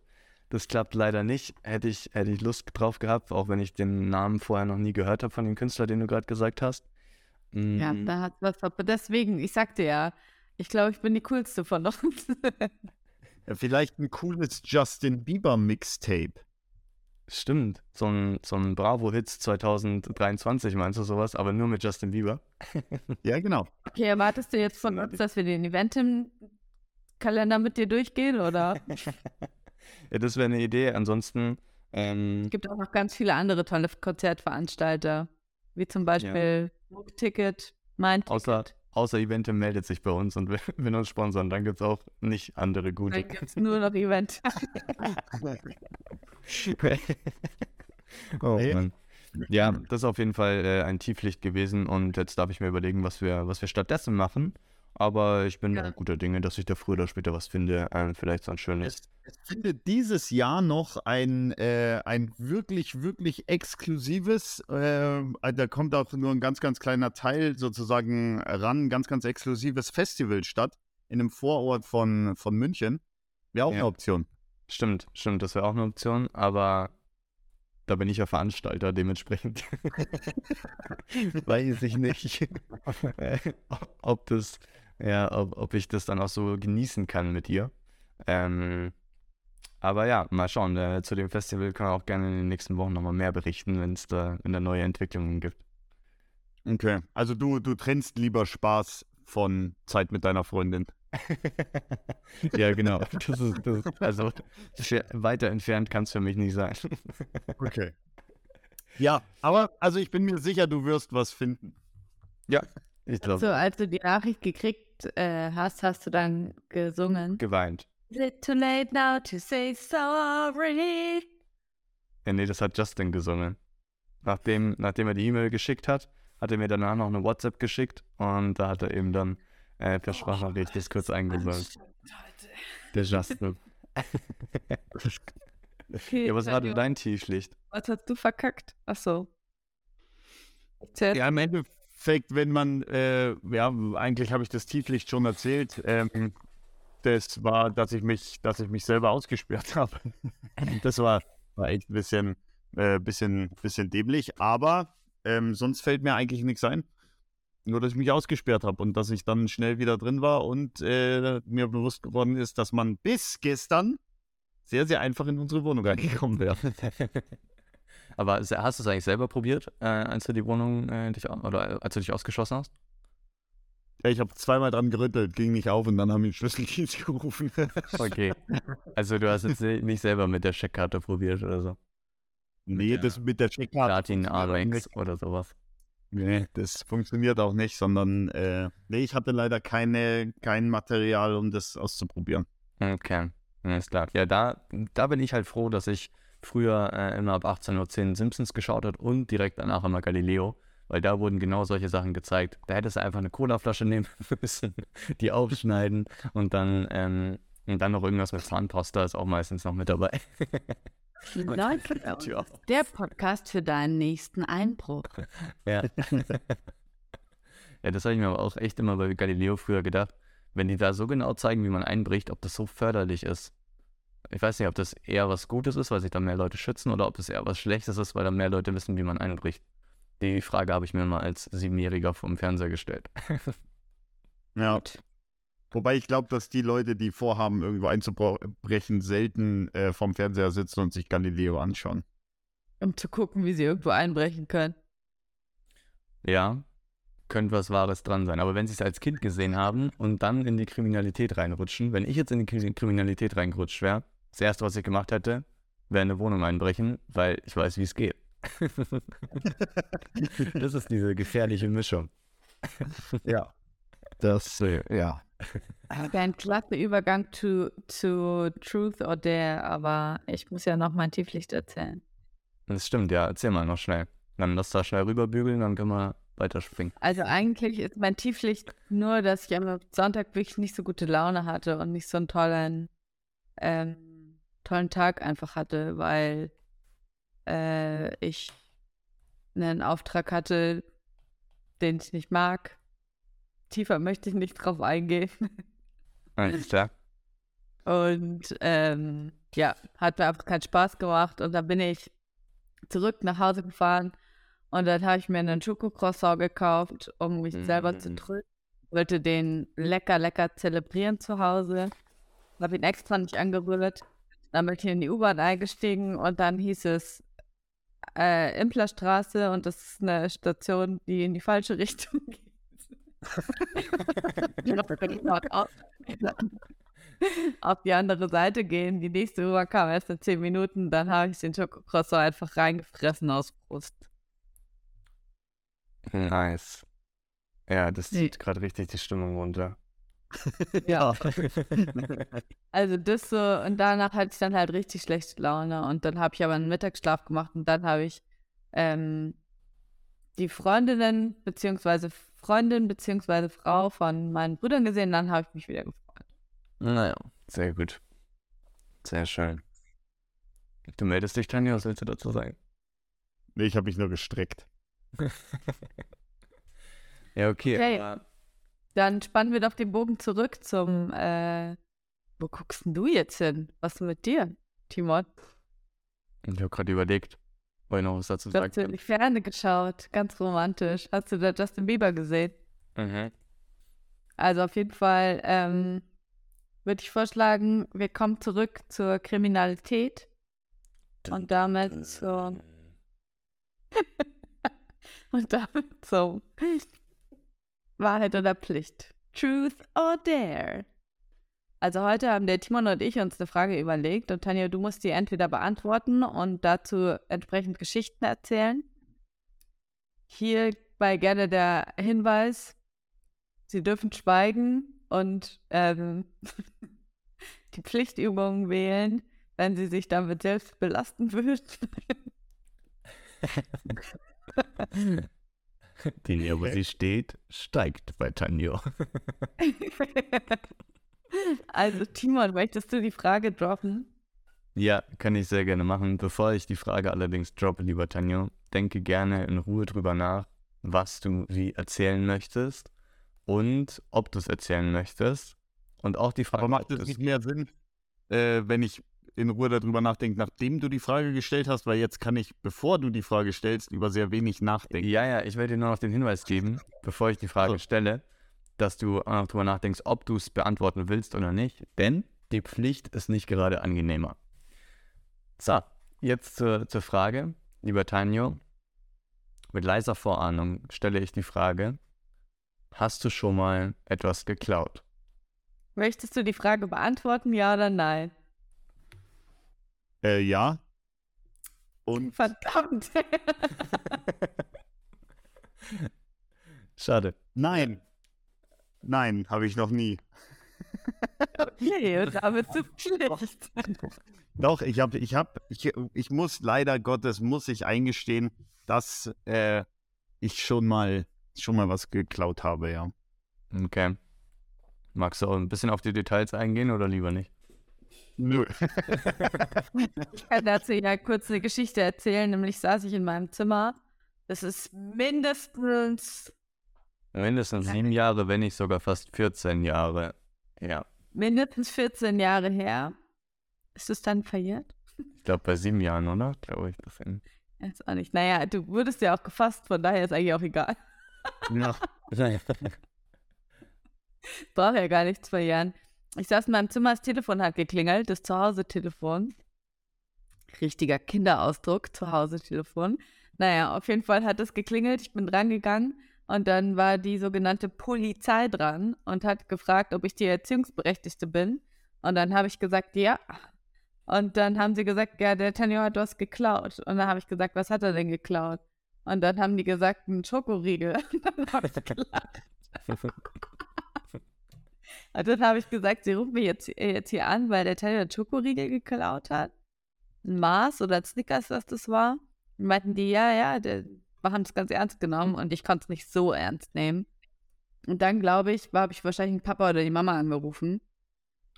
Speaker 2: Das klappt leider nicht. Hätte ich, hätte ich Lust drauf gehabt, auch wenn ich den Namen vorher noch nie gehört habe von dem Künstler, den du gerade gesagt hast.
Speaker 1: Ja,
Speaker 2: Mm,
Speaker 1: da hat was. ver- Deswegen, ich sagte ja, ich glaube, ich bin die coolste von uns. [laughs]
Speaker 3: Ja, vielleicht ein cooles Justin Bieber Mixtape.
Speaker 2: Stimmt, so ein, so ein Bravo-Hits 2023 meinst du sowas, aber nur mit Justin Bieber. [laughs]
Speaker 3: Ja, genau.
Speaker 1: okay, erwartest du jetzt von uns, dass wir den Event im Kalender mit dir durchgehen, oder? [laughs]
Speaker 2: Ja, das wäre eine Idee. Ansonsten, ähm,
Speaker 1: Es gibt auch noch ganz viele andere tolle Konzertveranstalter, wie zum Beispiel Book Ticket, Mein Ticket.
Speaker 2: außer, außer Eventim meldet sich bei uns und will, [laughs] uns sponsern. Dann gibt es auch nicht andere gute.
Speaker 1: Dann gibt es nur noch Event. [laughs] [laughs]
Speaker 2: oh. Mann. Ja, das ist auf jeden Fall äh, ein Tieflicht gewesen und jetzt darf ich mir überlegen, was wir, was wir stattdessen machen. Aber ich bin
Speaker 1: Ja.
Speaker 2: guter Dinge, dass ich da früher oder später was finde. Ähm, vielleicht so ein schönes.
Speaker 3: Es, es findet dieses Jahr noch ein, äh, ein wirklich, wirklich exklusives, äh, da kommt auch nur ein ganz, ganz kleiner Teil sozusagen ran, ein ganz, ganz exklusives Festival statt in einem Vorort von, von München. Wäre auch
Speaker 2: Ja.
Speaker 3: eine Option.
Speaker 2: Stimmt, stimmt, das wäre auch eine Option, aber da bin ich ja Veranstalter, dementsprechend [laughs] weiß ich nicht, [laughs] äh, ob das, ja, ob, ob ich das dann auch so genießen kann mit ihr. Ähm, Aber ja, mal schauen. Äh, zu dem Festival können wir auch gerne in den nächsten Wochen nochmal mehr berichten, wenn es da, wenn da neue Entwicklungen gibt.
Speaker 3: Okay. Also du, du trennst lieber Spaß von Zeit mit deiner Freundin. [laughs]
Speaker 2: ja, genau. Das ist, das ist, also weiter entfernt kann es für mich nicht sein. [laughs]
Speaker 3: okay. Ja, aber also ich bin mir sicher, du wirst was finden.
Speaker 2: Ja, ich glaube.
Speaker 1: So, als du die Nachricht gekriegt äh, hast, hast du dann gesungen.
Speaker 2: Geweint.
Speaker 1: Is it too late now to say sorry?
Speaker 2: Ja, nee, das hat Justin gesungen. Nachdem, nachdem er die E-Mail geschickt hat, hat er mir danach noch eine WhatsApp geschickt und da hat er eben dann äh, per Sprachnachricht das kurz eingesungen. Der Justin.
Speaker 1: Okay,
Speaker 2: ja, was war denn dein Tieflicht?
Speaker 1: Was hast du verkackt? Achso.
Speaker 3: Ja, im Endeffekt, wenn man, äh, ja, eigentlich habe ich das Tieflicht schon erzählt. Ähm, das war, dass ich mich, dass ich mich selber ausgesperrt [laughs] habe. das war, war echt ein bisschen, äh, bisschen, bisschen dämlich, aber ähm, sonst fällt mir eigentlich nichts ein. Nur, dass ich mich ausgesperrt habe und dass ich dann schnell wieder drin war und äh, mir bewusst geworden ist, dass man bis gestern sehr, sehr einfach in unsere Wohnung reingekommen wäre. [laughs]
Speaker 2: Aber hast du es eigentlich selber probiert, äh, als du die Wohnung äh, dich, oder als du dich ausgeschlossen hast?
Speaker 3: Ja, ich habe zweimal dran gerüttelt, ging nicht auf und dann haben den Schlüsseldienst [laughs] gerufen.
Speaker 2: Okay. Also du hast jetzt nicht selber mit der Checkkarte probiert oder so?
Speaker 3: nee, das mit der Checkkarte.
Speaker 2: Platin Arex oder sowas.
Speaker 3: Nee, das funktioniert auch nicht, sondern äh, nee, ich hatte leider keine, kein Material, um das auszuprobieren.
Speaker 2: Okay, alles klar. Ja, da, da bin ich halt froh, dass ich früher äh, immer ab 18.10 Uhr Simpsons geschaut habe und direkt danach immer Galileo, weil da wurden genau solche Sachen gezeigt. Da hättest du einfach eine Colaflasche nehmen [laughs] müssen, die aufschneiden und dann, ähm, und dann noch irgendwas mit Zahnpasta ist auch meistens noch mit dabei. [laughs]
Speaker 1: Leute, der Podcast für deinen nächsten Einbruch. [laughs]
Speaker 2: Ja. [laughs] ja, das habe ich mir aber auch echt immer bei Galileo früher gedacht. Wenn die da so genau zeigen, wie man einbricht, ob das so förderlich ist. Ich weiß nicht, ob das eher was Gutes ist, weil sich dann mehr Leute schützen, oder ob das eher was Schlechtes ist, weil dann mehr Leute wissen, wie man einbricht. Die Frage habe ich mir mal als Siebenjähriger vom Fernseher gestellt. [laughs]
Speaker 3: Ja. Wobei ich glaube, dass die Leute, die vorhaben, irgendwo einzubrechen, selten äh, vom Fernseher sitzen und sich Galileo anschauen.
Speaker 1: Um zu gucken, wie sie irgendwo einbrechen können.
Speaker 2: Ja, könnte was Wahres dran sein. Aber wenn sie es als Kind gesehen haben und dann in die Kriminalität reinrutschen, wenn ich jetzt in die Kri- Kriminalität reingerutscht wäre, das erste, was ich gemacht hätte, wäre eine Wohnung einbrechen, weil ich weiß, wie es geht. [laughs] das ist diese gefährliche Mischung.
Speaker 3: Ja. Das, ja.
Speaker 1: Wäre ein klasse Übergang zu, zu Truth or Dare, aber ich muss ja noch mein Tieflicht erzählen.
Speaker 2: Das stimmt, ja. Erzähl mal noch schnell. Dann lass da schnell rüberbügeln, dann können wir weiterspringen.
Speaker 1: Also eigentlich ist mein Tieflicht nur, dass ich am Sonntag wirklich nicht so gute Laune hatte und nicht so einen tollen, ähm, tollen Tag einfach hatte, weil äh, ich einen Auftrag hatte, den ich nicht mag. Tiefer möchte ich nicht drauf eingehen. [laughs]
Speaker 2: Alles klar.
Speaker 1: Und ähm, ja, hat mir einfach keinen Spaß gemacht. Und dann bin ich zurück nach Hause gefahren und dann habe ich mir einen Schokocroissant gekauft, um mich selber zu
Speaker 2: Mm.
Speaker 1: trösten. Wollte den lecker, lecker zelebrieren zu Hause. Habe ihn extra nicht angerührt. Dann bin ich in die U-Bahn eingestiegen und dann hieß es äh, Implerstraße und das ist eine Station, die in die falsche [laughs] Richtung geht. [laughs] [laughs] auf die andere Seite gehen. Die nächste U-Bahn kam erst in 10 Minuten. Dann habe ich den Schokocroissant einfach reingefressen aus Brust.
Speaker 2: Nice. Ja, das zieht gerade richtig die Stimmung runter. [laughs]
Speaker 1: Ja. Also das so, und danach hatte ich dann halt richtig schlechte Laune. Und dann habe ich aber einen Mittagsschlaf gemacht und dann habe ich ähm, die Freundinnen beziehungsweise Freundin beziehungsweise Frau von meinen Brüdern gesehen. Dann habe ich mich wieder gefreut.
Speaker 2: Naja, sehr gut. Sehr schön. Du meldest dich, Tanja, was willst du dazu sagen?
Speaker 3: Nee, ich habe mich nur gestreckt. [laughs]
Speaker 2: Ja, okay.
Speaker 1: Okay.
Speaker 2: aber-
Speaker 1: Dann spannen wir doch den Bogen zurück zum, äh, wo guckst denn du jetzt hin? Was ist mit dir, Timon?
Speaker 2: Ich habe gerade überlegt, ich noch was dazu
Speaker 1: Du hast
Speaker 2: sagen
Speaker 1: in die Ferne geschaut, ganz romantisch. Hast du da Justin Bieber gesehen?
Speaker 2: Mhm.
Speaker 1: Also auf jeden Fall, ähm, würde ich vorschlagen, wir kommen zurück zur Kriminalität [laughs] und damit zur und damit zum Wahrheit oder Pflicht. Truth or Dare. Also heute haben der Timon und ich uns eine Frage überlegt und Tanja, du musst die entweder beantworten und dazu entsprechend Geschichten erzählen. Hierbei gerne der Hinweis, Sie dürfen schweigen und ähm, [laughs] die Pflichtübungen wählen, wenn Sie sich damit selbst belasten würden.
Speaker 2: Die Nähe, wo sie steht, steigt bei Tanjo. [laughs]
Speaker 1: Also, Timon, möchtest du die Frage droppen?
Speaker 2: Ja, kann ich sehr gerne machen. Bevor ich die Frage allerdings droppe, lieber Tanjo, denke gerne in Ruhe drüber nach, was du wie erzählen möchtest und ob du es erzählen möchtest. Und auch die Frage.
Speaker 3: Aber macht es nicht mehr Sinn, äh, wenn ich in Ruhe darüber nachdenke, nachdem du die Frage gestellt hast, weil jetzt kann ich, bevor du die Frage stellst, über sehr wenig nachdenken.
Speaker 2: Ja, ja, ich werde dir nur noch den Hinweis geben, bevor ich die Frage
Speaker 3: So.
Speaker 2: stelle, dass du auch noch drüber nachdenkst, ob du es beantworten willst oder nicht. Denn die Pflicht ist nicht gerade angenehmer. So, jetzt zur, zur Frage, lieber Tanjo. Mit leiser Vorahnung stelle ich die Frage: Hast du schon mal etwas geklaut?
Speaker 1: Möchtest du die Frage beantworten, ja oder nein?
Speaker 3: Äh, ja. Und [laughs]
Speaker 1: Verdammt. [laughs]
Speaker 2: Schade.
Speaker 3: nein. Nein, habe ich noch nie.
Speaker 1: okay, und damit zu Pflicht. [laughs]
Speaker 3: Doch, ich habe, ich habe, ich, ich muss leider Gottes, muss ich eingestehen, dass äh, ich schon mal, schon mal was geklaut habe, ja.
Speaker 2: Okay. Magst du auch ein bisschen auf die Details eingehen oder lieber nicht?
Speaker 3: Nö. [laughs]
Speaker 1: Ich kann dazu ja kurz eine Geschichte erzählen, nämlich saß ich in meinem Zimmer. Das ist mindestens,
Speaker 2: Mindestens sieben Jahre, wenn nicht sogar fast 14 Jahre. Ja.
Speaker 1: mindestens 14 Jahre her. Ist es dann verjährt?
Speaker 2: Ich glaube bei sieben Jahren, oder? Glaube ich. Das hin.
Speaker 1: Jetzt auch nicht. Naja, du wurdest ja auch gefasst, von daher ist eigentlich auch egal.
Speaker 3: Ja. [laughs]
Speaker 1: Brauche ja gar nichts verjähren. Ich saß in meinem Zimmer, das Telefon hat geklingelt, das Zuhause-Telefon. Richtiger Kinderausdruck, Zuhause-Telefon. Naja, auf jeden Fall hat es geklingelt, ich bin drangegangen und dann war die sogenannte Polizei dran und hat gefragt, ob ich die Erziehungsberechtigte bin. Und dann habe ich gesagt, ja. Und dann haben sie gesagt, ja, der Tenor hat was geklaut. Und dann habe ich gesagt, was hat er denn geklaut? Und dann haben die gesagt, einen Schokoriegel. [laughs] Und dann habe [laughs] ich gelacht. Und dann habe ich gesagt, sie rufen mich jetzt, äh, jetzt hier an, weil der Teil der Schokoriegel geklaut hat. Ein Mars oder ein Snickers, was das war. Und meinten die, ja, ja, der, wir haben es ganz ernst genommen und ich konnte es nicht so ernst nehmen. Und dann, glaube ich, habe ich wahrscheinlich den Papa oder die Mama angerufen.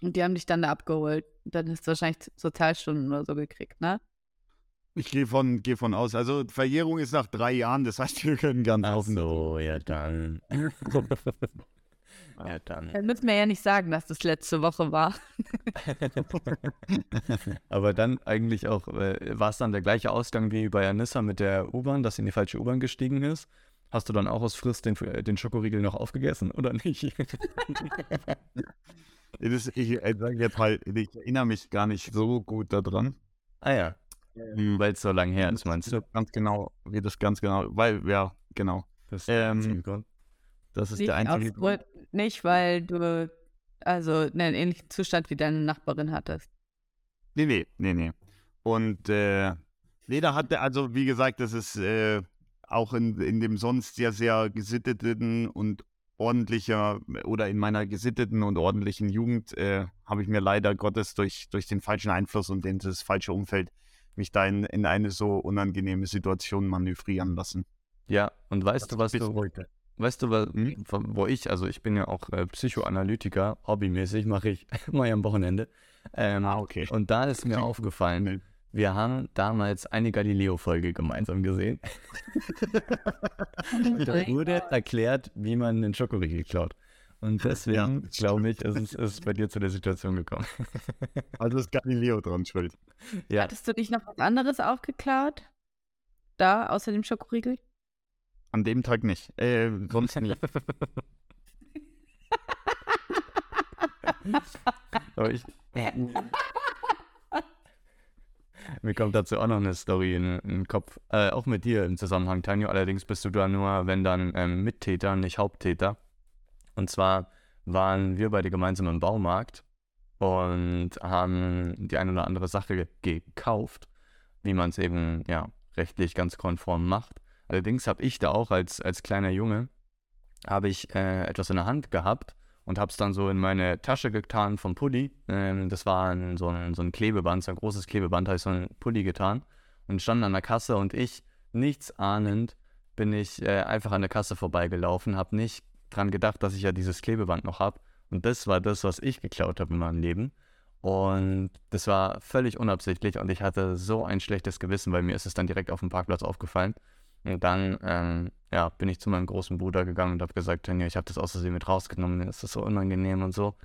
Speaker 1: Und die haben dich dann da abgeholt. Und dann hast du wahrscheinlich Sozialstunden oder so gekriegt, ne?
Speaker 3: Ich gehe von, geh von aus. Also Verjährung ist nach drei Jahren, das heißt, wir können ganz
Speaker 2: Ach
Speaker 3: offen.
Speaker 2: so, ja dann. [laughs] ja dann.
Speaker 1: Dann müssen wir ja nicht sagen, dass das letzte Woche war. [laughs]
Speaker 2: Aber dann eigentlich auch, äh, war es dann der gleiche Ausgang wie bei Anissa mit der U-Bahn, dass sie in die falsche U-Bahn gestiegen ist? Hast du dann auch aus Frist den, äh, den Schokoriegel noch aufgegessen, oder nicht? [laughs]
Speaker 3: Das, ich äh, jetzt mal, ich erinnere mich gar nicht so gut daran.
Speaker 2: ah ja,
Speaker 3: Ähm,
Speaker 2: weil es so lange her ist, meinst du?
Speaker 3: Ganz genau, wie das ganz genau, weil, ja, genau.
Speaker 2: Das
Speaker 3: Ähm,
Speaker 2: ziemlich gut.
Speaker 3: Das ist
Speaker 1: Nicht,
Speaker 3: der einzige
Speaker 1: aus Grund, nicht, weil du also einen ähnlichen Zustand wie deine Nachbarin hattest.
Speaker 3: Nee, nee, nee, nee. Und äh, nee, da hatte, also wie gesagt, das ist äh, auch in, in dem sonst sehr, sehr gesitteten und ordentlicher oder in meiner gesitteten und ordentlichen Jugend äh, habe ich mir leider Gottes durch, durch den falschen Einfluss und in das falsche Umfeld mich da in, in eine so unangenehme Situation manövrieren lassen.
Speaker 2: Ja, und weißt du, was du,
Speaker 3: heute.
Speaker 2: Weißt du, wa-
Speaker 3: Hm?
Speaker 2: wo ich, also ich bin ja auch äh, Psychoanalytiker, hobbymäßig mache ich [laughs] mal am Wochenende. Ähm,
Speaker 3: Ah, okay.
Speaker 2: Und da ist mir aufgefallen, wir haben damals eine Galileo-Folge gemeinsam gesehen. [laughs] da wurde erklärt, wie man den Schokoriegel klaut. Und deswegen, glaube ich, ist es ist bei dir zu der Situation gekommen. [laughs]
Speaker 3: Also ist Galileo dran schuld.
Speaker 2: ja,
Speaker 1: Hattest du dich noch was anderes aufgeklaut? Da, außer dem Schokoriegel?
Speaker 3: An dem Tag nicht. Äh, sonst nicht. [laughs]
Speaker 2: Aber ich, mir kommt dazu auch noch eine Story in, in den Kopf. Äh, auch mit dir im Zusammenhang, Tanjo. Allerdings bist du da nur, wenn dann ähm, Mittäter, nicht Haupttäter. Und zwar waren wir beide gemeinsam im Baumarkt und haben die eine oder andere Sache gekauft, wie man es eben ja rechtlich ganz konform macht. Allerdings habe ich da auch als, als kleiner Junge habe ich äh, etwas in der Hand gehabt und habe es dann so in meine Tasche getan vom Pulli. Ähm, das war ein, so, ein, so ein Klebeband, so ein großes Klebeband, habe ich so einen Pulli getan und stand an der Kasse und ich, nichts ahnend, bin ich äh, einfach an der Kasse vorbeigelaufen, habe nicht dran gedacht, dass ich ja dieses Klebeband noch habe. Und das war das, was ich geklaut habe in meinem Leben. Und das war völlig unabsichtlich und ich hatte so ein schlechtes Gewissen, weil mir ist es dann direkt auf dem Parkplatz aufgefallen. Und dann ähm, ja, bin ich zu meinem großen Bruder gegangen und habe gesagt, ich habe das aus Versehen mit rausgenommen, mir ist das so unangenehm und so.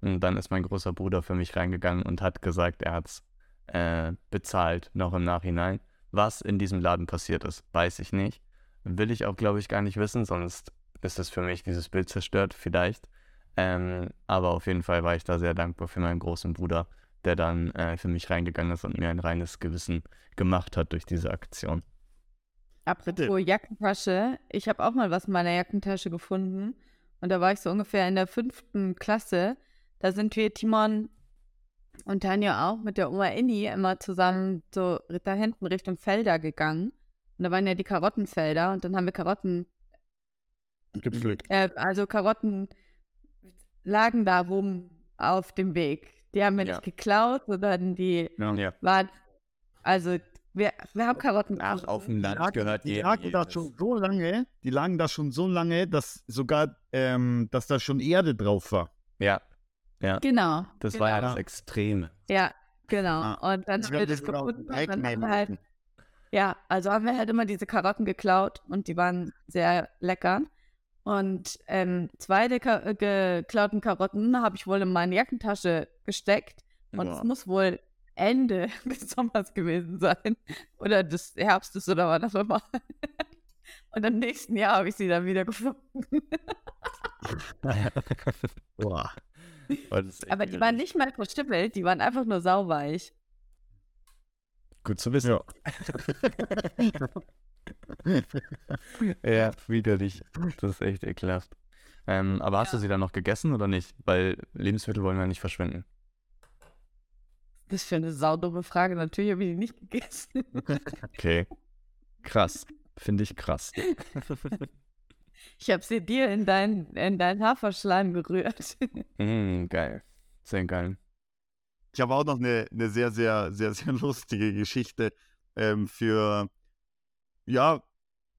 Speaker 2: Und dann ist mein großer Bruder für mich reingegangen und hat gesagt, er hat es äh, bezahlt, noch im Nachhinein. Was in diesem Laden passiert ist, weiß ich nicht. Will ich auch, glaube ich, gar nicht wissen, sonst ist es für mich dieses Bild zerstört, vielleicht. Ähm, aber auf jeden Fall war ich da sehr dankbar für meinen großen Bruder, der dann äh, für mich reingegangen ist und mir ein reines Gewissen gemacht hat durch diese Aktion.
Speaker 1: Apropos Jackentasche, ich habe auch mal was in meiner Jackentasche gefunden. Und da war ich so ungefähr in der fünften Klasse. Da sind wir, Timon und Tanja auch, mit der Oma Inni immer zusammen so da hinten Richtung Felder gegangen. Und da waren ja die Karottenfelder und dann haben wir Karotten.
Speaker 3: Gepflückt.
Speaker 1: Äh, also Karotten lagen da rum auf dem Weg. Die haben wir
Speaker 2: Ja.
Speaker 1: nicht geklaut, sondern die.
Speaker 3: Ja.
Speaker 1: waren. Also, wir, wir haben Karotten.
Speaker 2: Ach, auf dem
Speaker 3: Die
Speaker 2: Land
Speaker 3: lagen,
Speaker 2: gehört
Speaker 3: die
Speaker 2: jedem
Speaker 3: lagen da schon so lange, die lagen da schon so lange, dass sogar, ähm, dass da schon Erde drauf war.
Speaker 2: Ja,
Speaker 1: Genau.
Speaker 2: das
Speaker 1: genau.
Speaker 2: war ja das Extreme.
Speaker 1: Ja, genau.
Speaker 3: Ah.
Speaker 1: Und dann
Speaker 3: wird auch
Speaker 1: gefunden. Und dann haben wir halt, ja, also haben wir halt immer diese Karotten geklaut und die waren sehr lecker. Und ähm, zwei der Ka äh, geklauten Karotten habe ich wohl in meine Jackentasche gesteckt. Und es muss wohl Ende [laughs] des Sommers gewesen sein. Oder des Herbstes oder was auch immer. [laughs] Und im nächsten Jahr habe ich sie dann wieder gefunden. [laughs]
Speaker 3: Boah.
Speaker 1: Aber die waren nicht mal verstümmelt, die waren einfach nur sauweich.
Speaker 2: Gut zu wissen.
Speaker 3: Ja.
Speaker 2: Ja, widerlich. Das ist echt ekelhaft. Ähm, aber hast du
Speaker 1: Ja.
Speaker 2: sie dann noch gegessen oder nicht? Weil Lebensmittel wollen wir nicht verschwenden.
Speaker 1: Das ist für eine saudumme Frage. Natürlich habe ich die nicht gegessen. [laughs]
Speaker 2: Okay. Krass. Finde ich krass. [laughs]
Speaker 1: Ich habe sie dir in dein, in dein Haferschleim gerührt.
Speaker 2: mm, geil. Sehr geil.
Speaker 3: Ich habe auch noch eine, eine sehr, sehr, sehr, sehr [laughs] lustige Geschichte ähm, für, ja,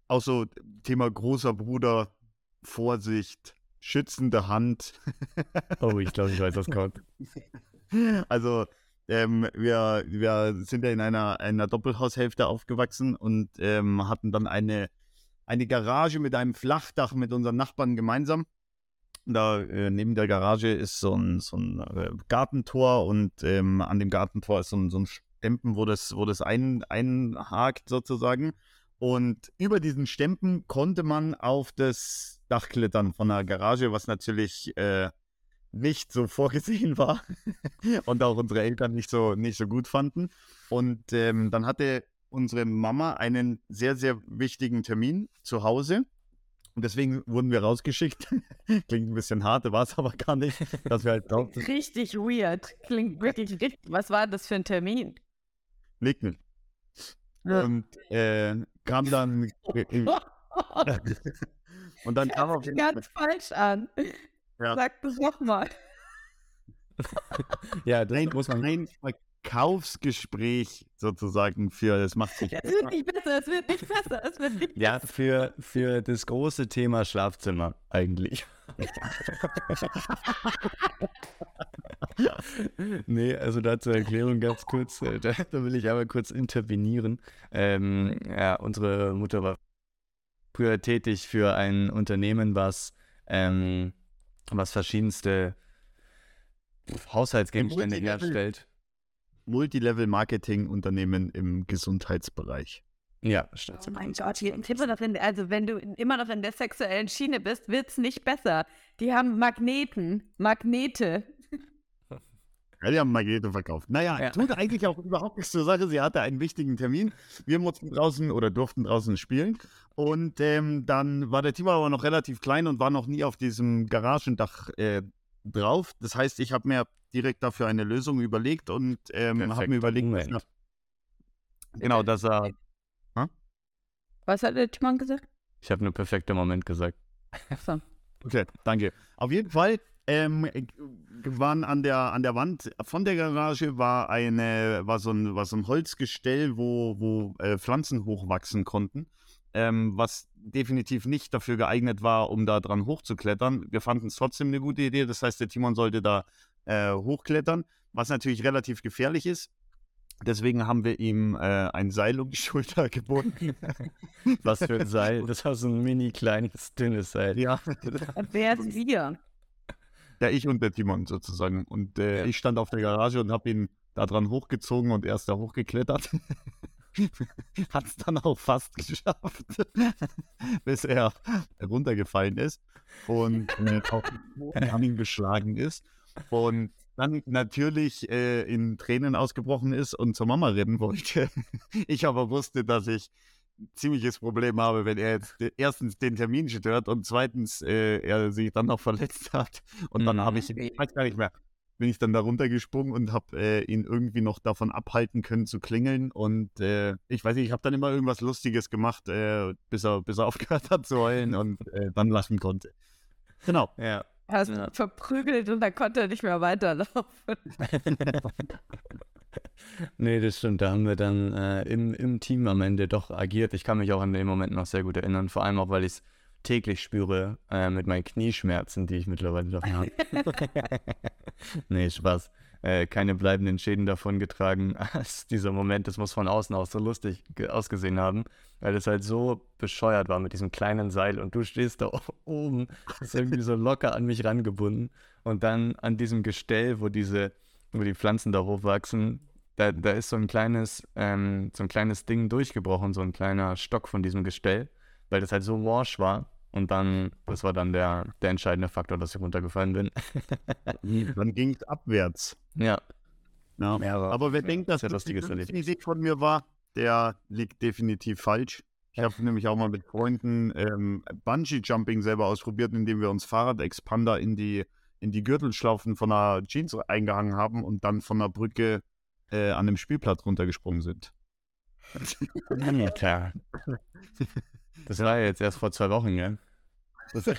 Speaker 3: auch so Thema großer Bruder, Vorsicht, schützende Hand.
Speaker 2: Oh, ich glaube, ich weiß, was kommt.
Speaker 3: Also, ähm, wir, wir sind ja in einer, einer Doppelhaushälfte aufgewachsen und ähm, hatten dann eine, eine Garage mit einem Flachdach mit unseren Nachbarn gemeinsam. Da äh, neben der Garage ist so ein, so ein äh, Gartentor und ähm, an dem Gartentor ist so ein, so ein Stempen, wo das, wo das ein, einhakt sozusagen. Und über diesen Stempen konnte man auf das Dach klettern von der Garage, was natürlich äh, nicht so vorgesehen war [laughs] und auch unsere Eltern nicht so, nicht so gut fanden. Und ähm, dann hatte unsere Mama einen sehr, sehr wichtigen Termin zu Hause. Und deswegen wurden wir rausgeschickt. [laughs] Klingt ein bisschen hart, war es aber gar nicht. Dass wir halt
Speaker 1: Richtig weird. Klingt wirklich richtig. Was war das für ein Termin?
Speaker 3: nicken.
Speaker 1: Ja.
Speaker 3: Und äh, kam dann. [laughs] und dann kam auf jeden
Speaker 1: sich ganz falsch an.
Speaker 3: Ja.
Speaker 1: Sag das nochmal. [laughs]
Speaker 2: Ja, das muss man.
Speaker 3: ein Verkaufsgespräch sozusagen für, das macht sich
Speaker 1: Es wird nicht besser, es wird nicht besser, es wird nicht
Speaker 2: Ja, für, für das große Thema Schlafzimmer eigentlich. nee, also da zur Erklärung ganz kurz, äh, da, da will ich aber kurz intervenieren. Ähm, ja, unsere Mutter war früher tätig für ein Unternehmen, was, ähm, was verschiedenste Haushaltsgegenstände
Speaker 3: Multilevel-
Speaker 2: herstellt.
Speaker 3: Multilevel-Marketing-Unternehmen im Gesundheitsbereich.
Speaker 2: Ja, stimmt.
Speaker 1: Oh mein Gott, hier immer noch in, also wenn du immer noch in der sexuellen Schiene bist, wird's nicht besser. Die haben Magneten, Magnete.
Speaker 3: Ja, die haben Magneto verkauft. Naja,
Speaker 2: Ja.
Speaker 3: tut eigentlich auch überhaupt nichts zur Sache. Sie hatte einen wichtigen Termin. Wir mussten draußen oder durften draußen spielen. Und ähm, dann war der Timo aber noch relativ klein und war noch nie auf diesem Garagendach äh, drauf. Das heißt, ich habe mir direkt dafür eine Lösung überlegt und ähm, habe mir überlegt,
Speaker 2: Moment.
Speaker 3: dass er, genau, dass er
Speaker 1: Was hat der Timon gesagt?
Speaker 2: Ich habe nur perfekter Moment gesagt.
Speaker 1: Achso.
Speaker 3: Okay, danke. Auf jeden Fall ähm, äh, waren an der, an der Wand von der Garage war eine war so ein, war so ein Holzgestell, wo, wo äh, Pflanzen hochwachsen konnten, ähm, was definitiv nicht dafür geeignet war, um da dran hochzuklettern. Wir fanden es trotzdem eine gute Idee. Das heißt, der Timon sollte da äh, hochklettern, was natürlich relativ gefährlich ist. Deswegen haben wir ihm äh, ein Seil um die [laughs] Schulter gebunden.
Speaker 2: Was für ein Seil. Das war so ein mini kleines, dünnes Seil.
Speaker 3: ja.
Speaker 1: Wer ist wir?
Speaker 3: Ja, ich und der Timon sozusagen. Und äh,
Speaker 2: Ja.
Speaker 3: ich stand auf der Garage und habe ihn da dran hochgezogen und er ist da hochgeklettert. [laughs] Hat es dann auch fast geschafft, [laughs] bis er runtergefallen ist und äh, auf den [laughs] geschlagen ist. Und dann natürlich äh, in Tränen ausgebrochen ist und zur Mama rennen wollte. Ich aber wusste, dass ich ziemliches Problem habe, wenn er jetzt erstens den Termin stört und zweitens äh, er sich dann noch [laughs] verletzt hat. Und dann
Speaker 2: Mhm.
Speaker 3: habe ich, ich weiß gar nicht mehr, bin ich dann da runtergesprungen und habe äh, ihn irgendwie noch davon abhalten können zu klingeln. Und äh, ich weiß nicht, ich habe dann immer irgendwas Lustiges gemacht, äh, bis, er, bis er [laughs] aufgehört hat zu heulen und äh, dann lachen konnte. Genau.
Speaker 2: Ja.
Speaker 1: Hast
Speaker 2: Ja.
Speaker 1: verprügelt und dann konnte er nicht mehr weiterlaufen. [laughs]
Speaker 2: nee, das stimmt. Da haben wir dann äh, im, im Team am Ende doch agiert. Ich kann mich auch an den Moment noch sehr gut erinnern. Vor allem auch, weil ich es täglich spüre äh, mit meinen Knieschmerzen, die ich mittlerweile davon habe. [laughs] nee, Spaß. Äh, keine bleibenden Schäden davon getragen [laughs] als dieser Moment. Das muss von außen auch so lustig ge- ausgesehen haben, weil es halt so bescheuert war mit diesem kleinen Seil und du stehst da [laughs] oben, ist irgendwie so locker an mich rangebunden und dann an diesem Gestell, wo diese, wo die Pflanzen da hochwachsen, da, da ist so ein kleines, ähm, so ein kleines Ding durchgebrochen, so ein kleiner Stock von diesem Gestell, weil das halt so morsch war. Und dann, das war dann der, der entscheidende Faktor, dass ich runtergefallen bin. [laughs]
Speaker 3: Dann ging es abwärts.
Speaker 2: ja.
Speaker 3: Ja.
Speaker 2: Ja, aber-
Speaker 3: wer denkt, dass das die. Idee von mir war, der liegt definitiv falsch. Ich habe nämlich auch mal mit Freunden ähm, Bungee-Jumping selber ausprobiert, indem wir uns Fahrradexpander in die, in die Gürtelschlaufen von einer Jeans eingehangen haben und dann von der Brücke äh, an dem Spielplatz runtergesprungen sind.
Speaker 2: Ja, klar. Das war ja jetzt erst vor zwei Wochen, gell?
Speaker 3: Das, [laughs]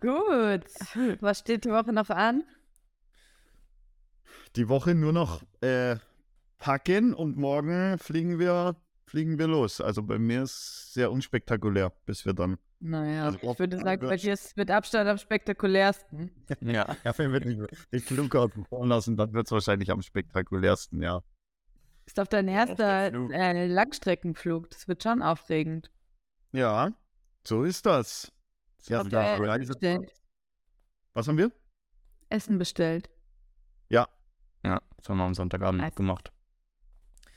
Speaker 1: Gut. Was steht die Woche noch an?
Speaker 3: die Woche nur noch äh, packen und morgen fliegen wir, fliegen wir los. Also bei mir ist es sehr unspektakulär, bis wir dann
Speaker 1: Naja,
Speaker 3: Also
Speaker 1: ich würde sagen, bei dir ist es mit Abstand am spektakulärsten.
Speaker 2: Ja. [laughs]
Speaker 3: Ja, wenn wir den, den Flug außen vor lassen, dann wird es wahrscheinlich am spektakulärsten, ja.
Speaker 1: Ist auf dein erster äh, Langstreckenflug. Das wird schon aufregend.
Speaker 3: Ja, so ist das. Ja,
Speaker 1: Habt
Speaker 3: da
Speaker 1: ihr
Speaker 3: Reise-
Speaker 1: bestellt?
Speaker 3: Was haben wir?
Speaker 1: Essen bestellt.
Speaker 3: Ja,
Speaker 2: Ja, das haben wir am Sonntagabend
Speaker 1: Nice.
Speaker 2: gemacht.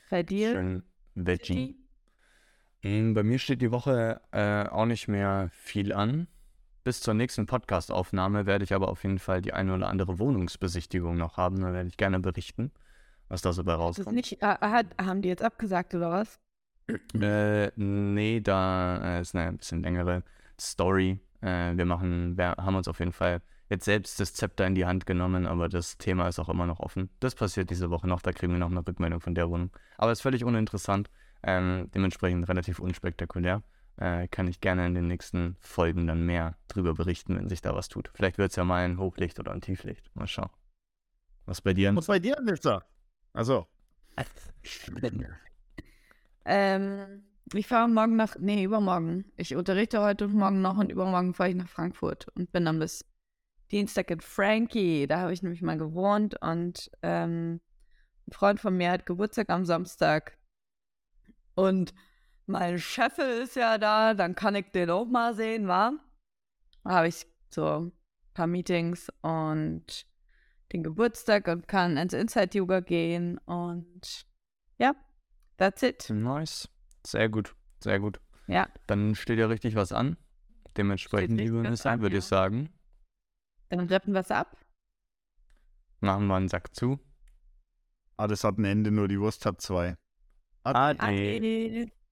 Speaker 1: Bei dir?
Speaker 2: Schön Veggie. Mm, Bei mir steht die Woche äh, auch nicht mehr viel an. Bis zur nächsten Podcast-Aufnahme werde ich aber auf jeden Fall die eine oder andere Wohnungsbesichtigung noch haben. Da werde ich gerne berichten, was da so bei
Speaker 1: Das ist
Speaker 2: rauskommt.
Speaker 1: nicht, äh, hat, haben die jetzt abgesagt oder was?
Speaker 2: Äh, nee, da äh, ist eine ein bisschen längere Story. Äh, wir machen, wir haben uns auf jeden Fall jetzt selbst das Zepter in die Hand genommen, aber das Thema ist auch immer noch offen. Das passiert diese Woche noch, da kriegen wir noch eine Rückmeldung von der Wohnung. Aber ist völlig uninteressant, ähm, dementsprechend relativ unspektakulär. Äh, kann ich gerne in den nächsten Folgen dann mehr drüber berichten, wenn sich da was tut. Vielleicht wird es ja mal ein Hochlicht oder ein Tieflicht. Mal schauen. Was bei dir?
Speaker 3: und bei dir, Nissa? Also,
Speaker 1: Ähm, ich fahre morgen nach, nee, übermorgen. Ich unterrichte heute und morgen noch und übermorgen fahre ich nach Frankfurt und bin dann bis Dienstag in Frankie. Da habe ich nämlich mal gewohnt und ähm, ein Freund von mir hat Geburtstag am Samstag. Und mein Chef ist ja da, dann kann ich den auch mal sehen, wa? Da habe ich so ein paar Meetings und den Geburtstag und kann ins Inside-Yoga gehen und ja, that's it.
Speaker 2: Nice. Sehr gut. Sehr gut.
Speaker 1: Ja.
Speaker 2: Dann steht ja richtig was an. Dementsprechend, liebe
Speaker 1: an,
Speaker 2: würde
Speaker 1: ja.
Speaker 2: ich sagen,
Speaker 1: Dann rappen wir es ab.
Speaker 2: Machen wir einen Sack zu.
Speaker 3: Ah, das hat ein Ende, nur die Wurst hat zwei.
Speaker 2: Hadi.
Speaker 1: Hadi.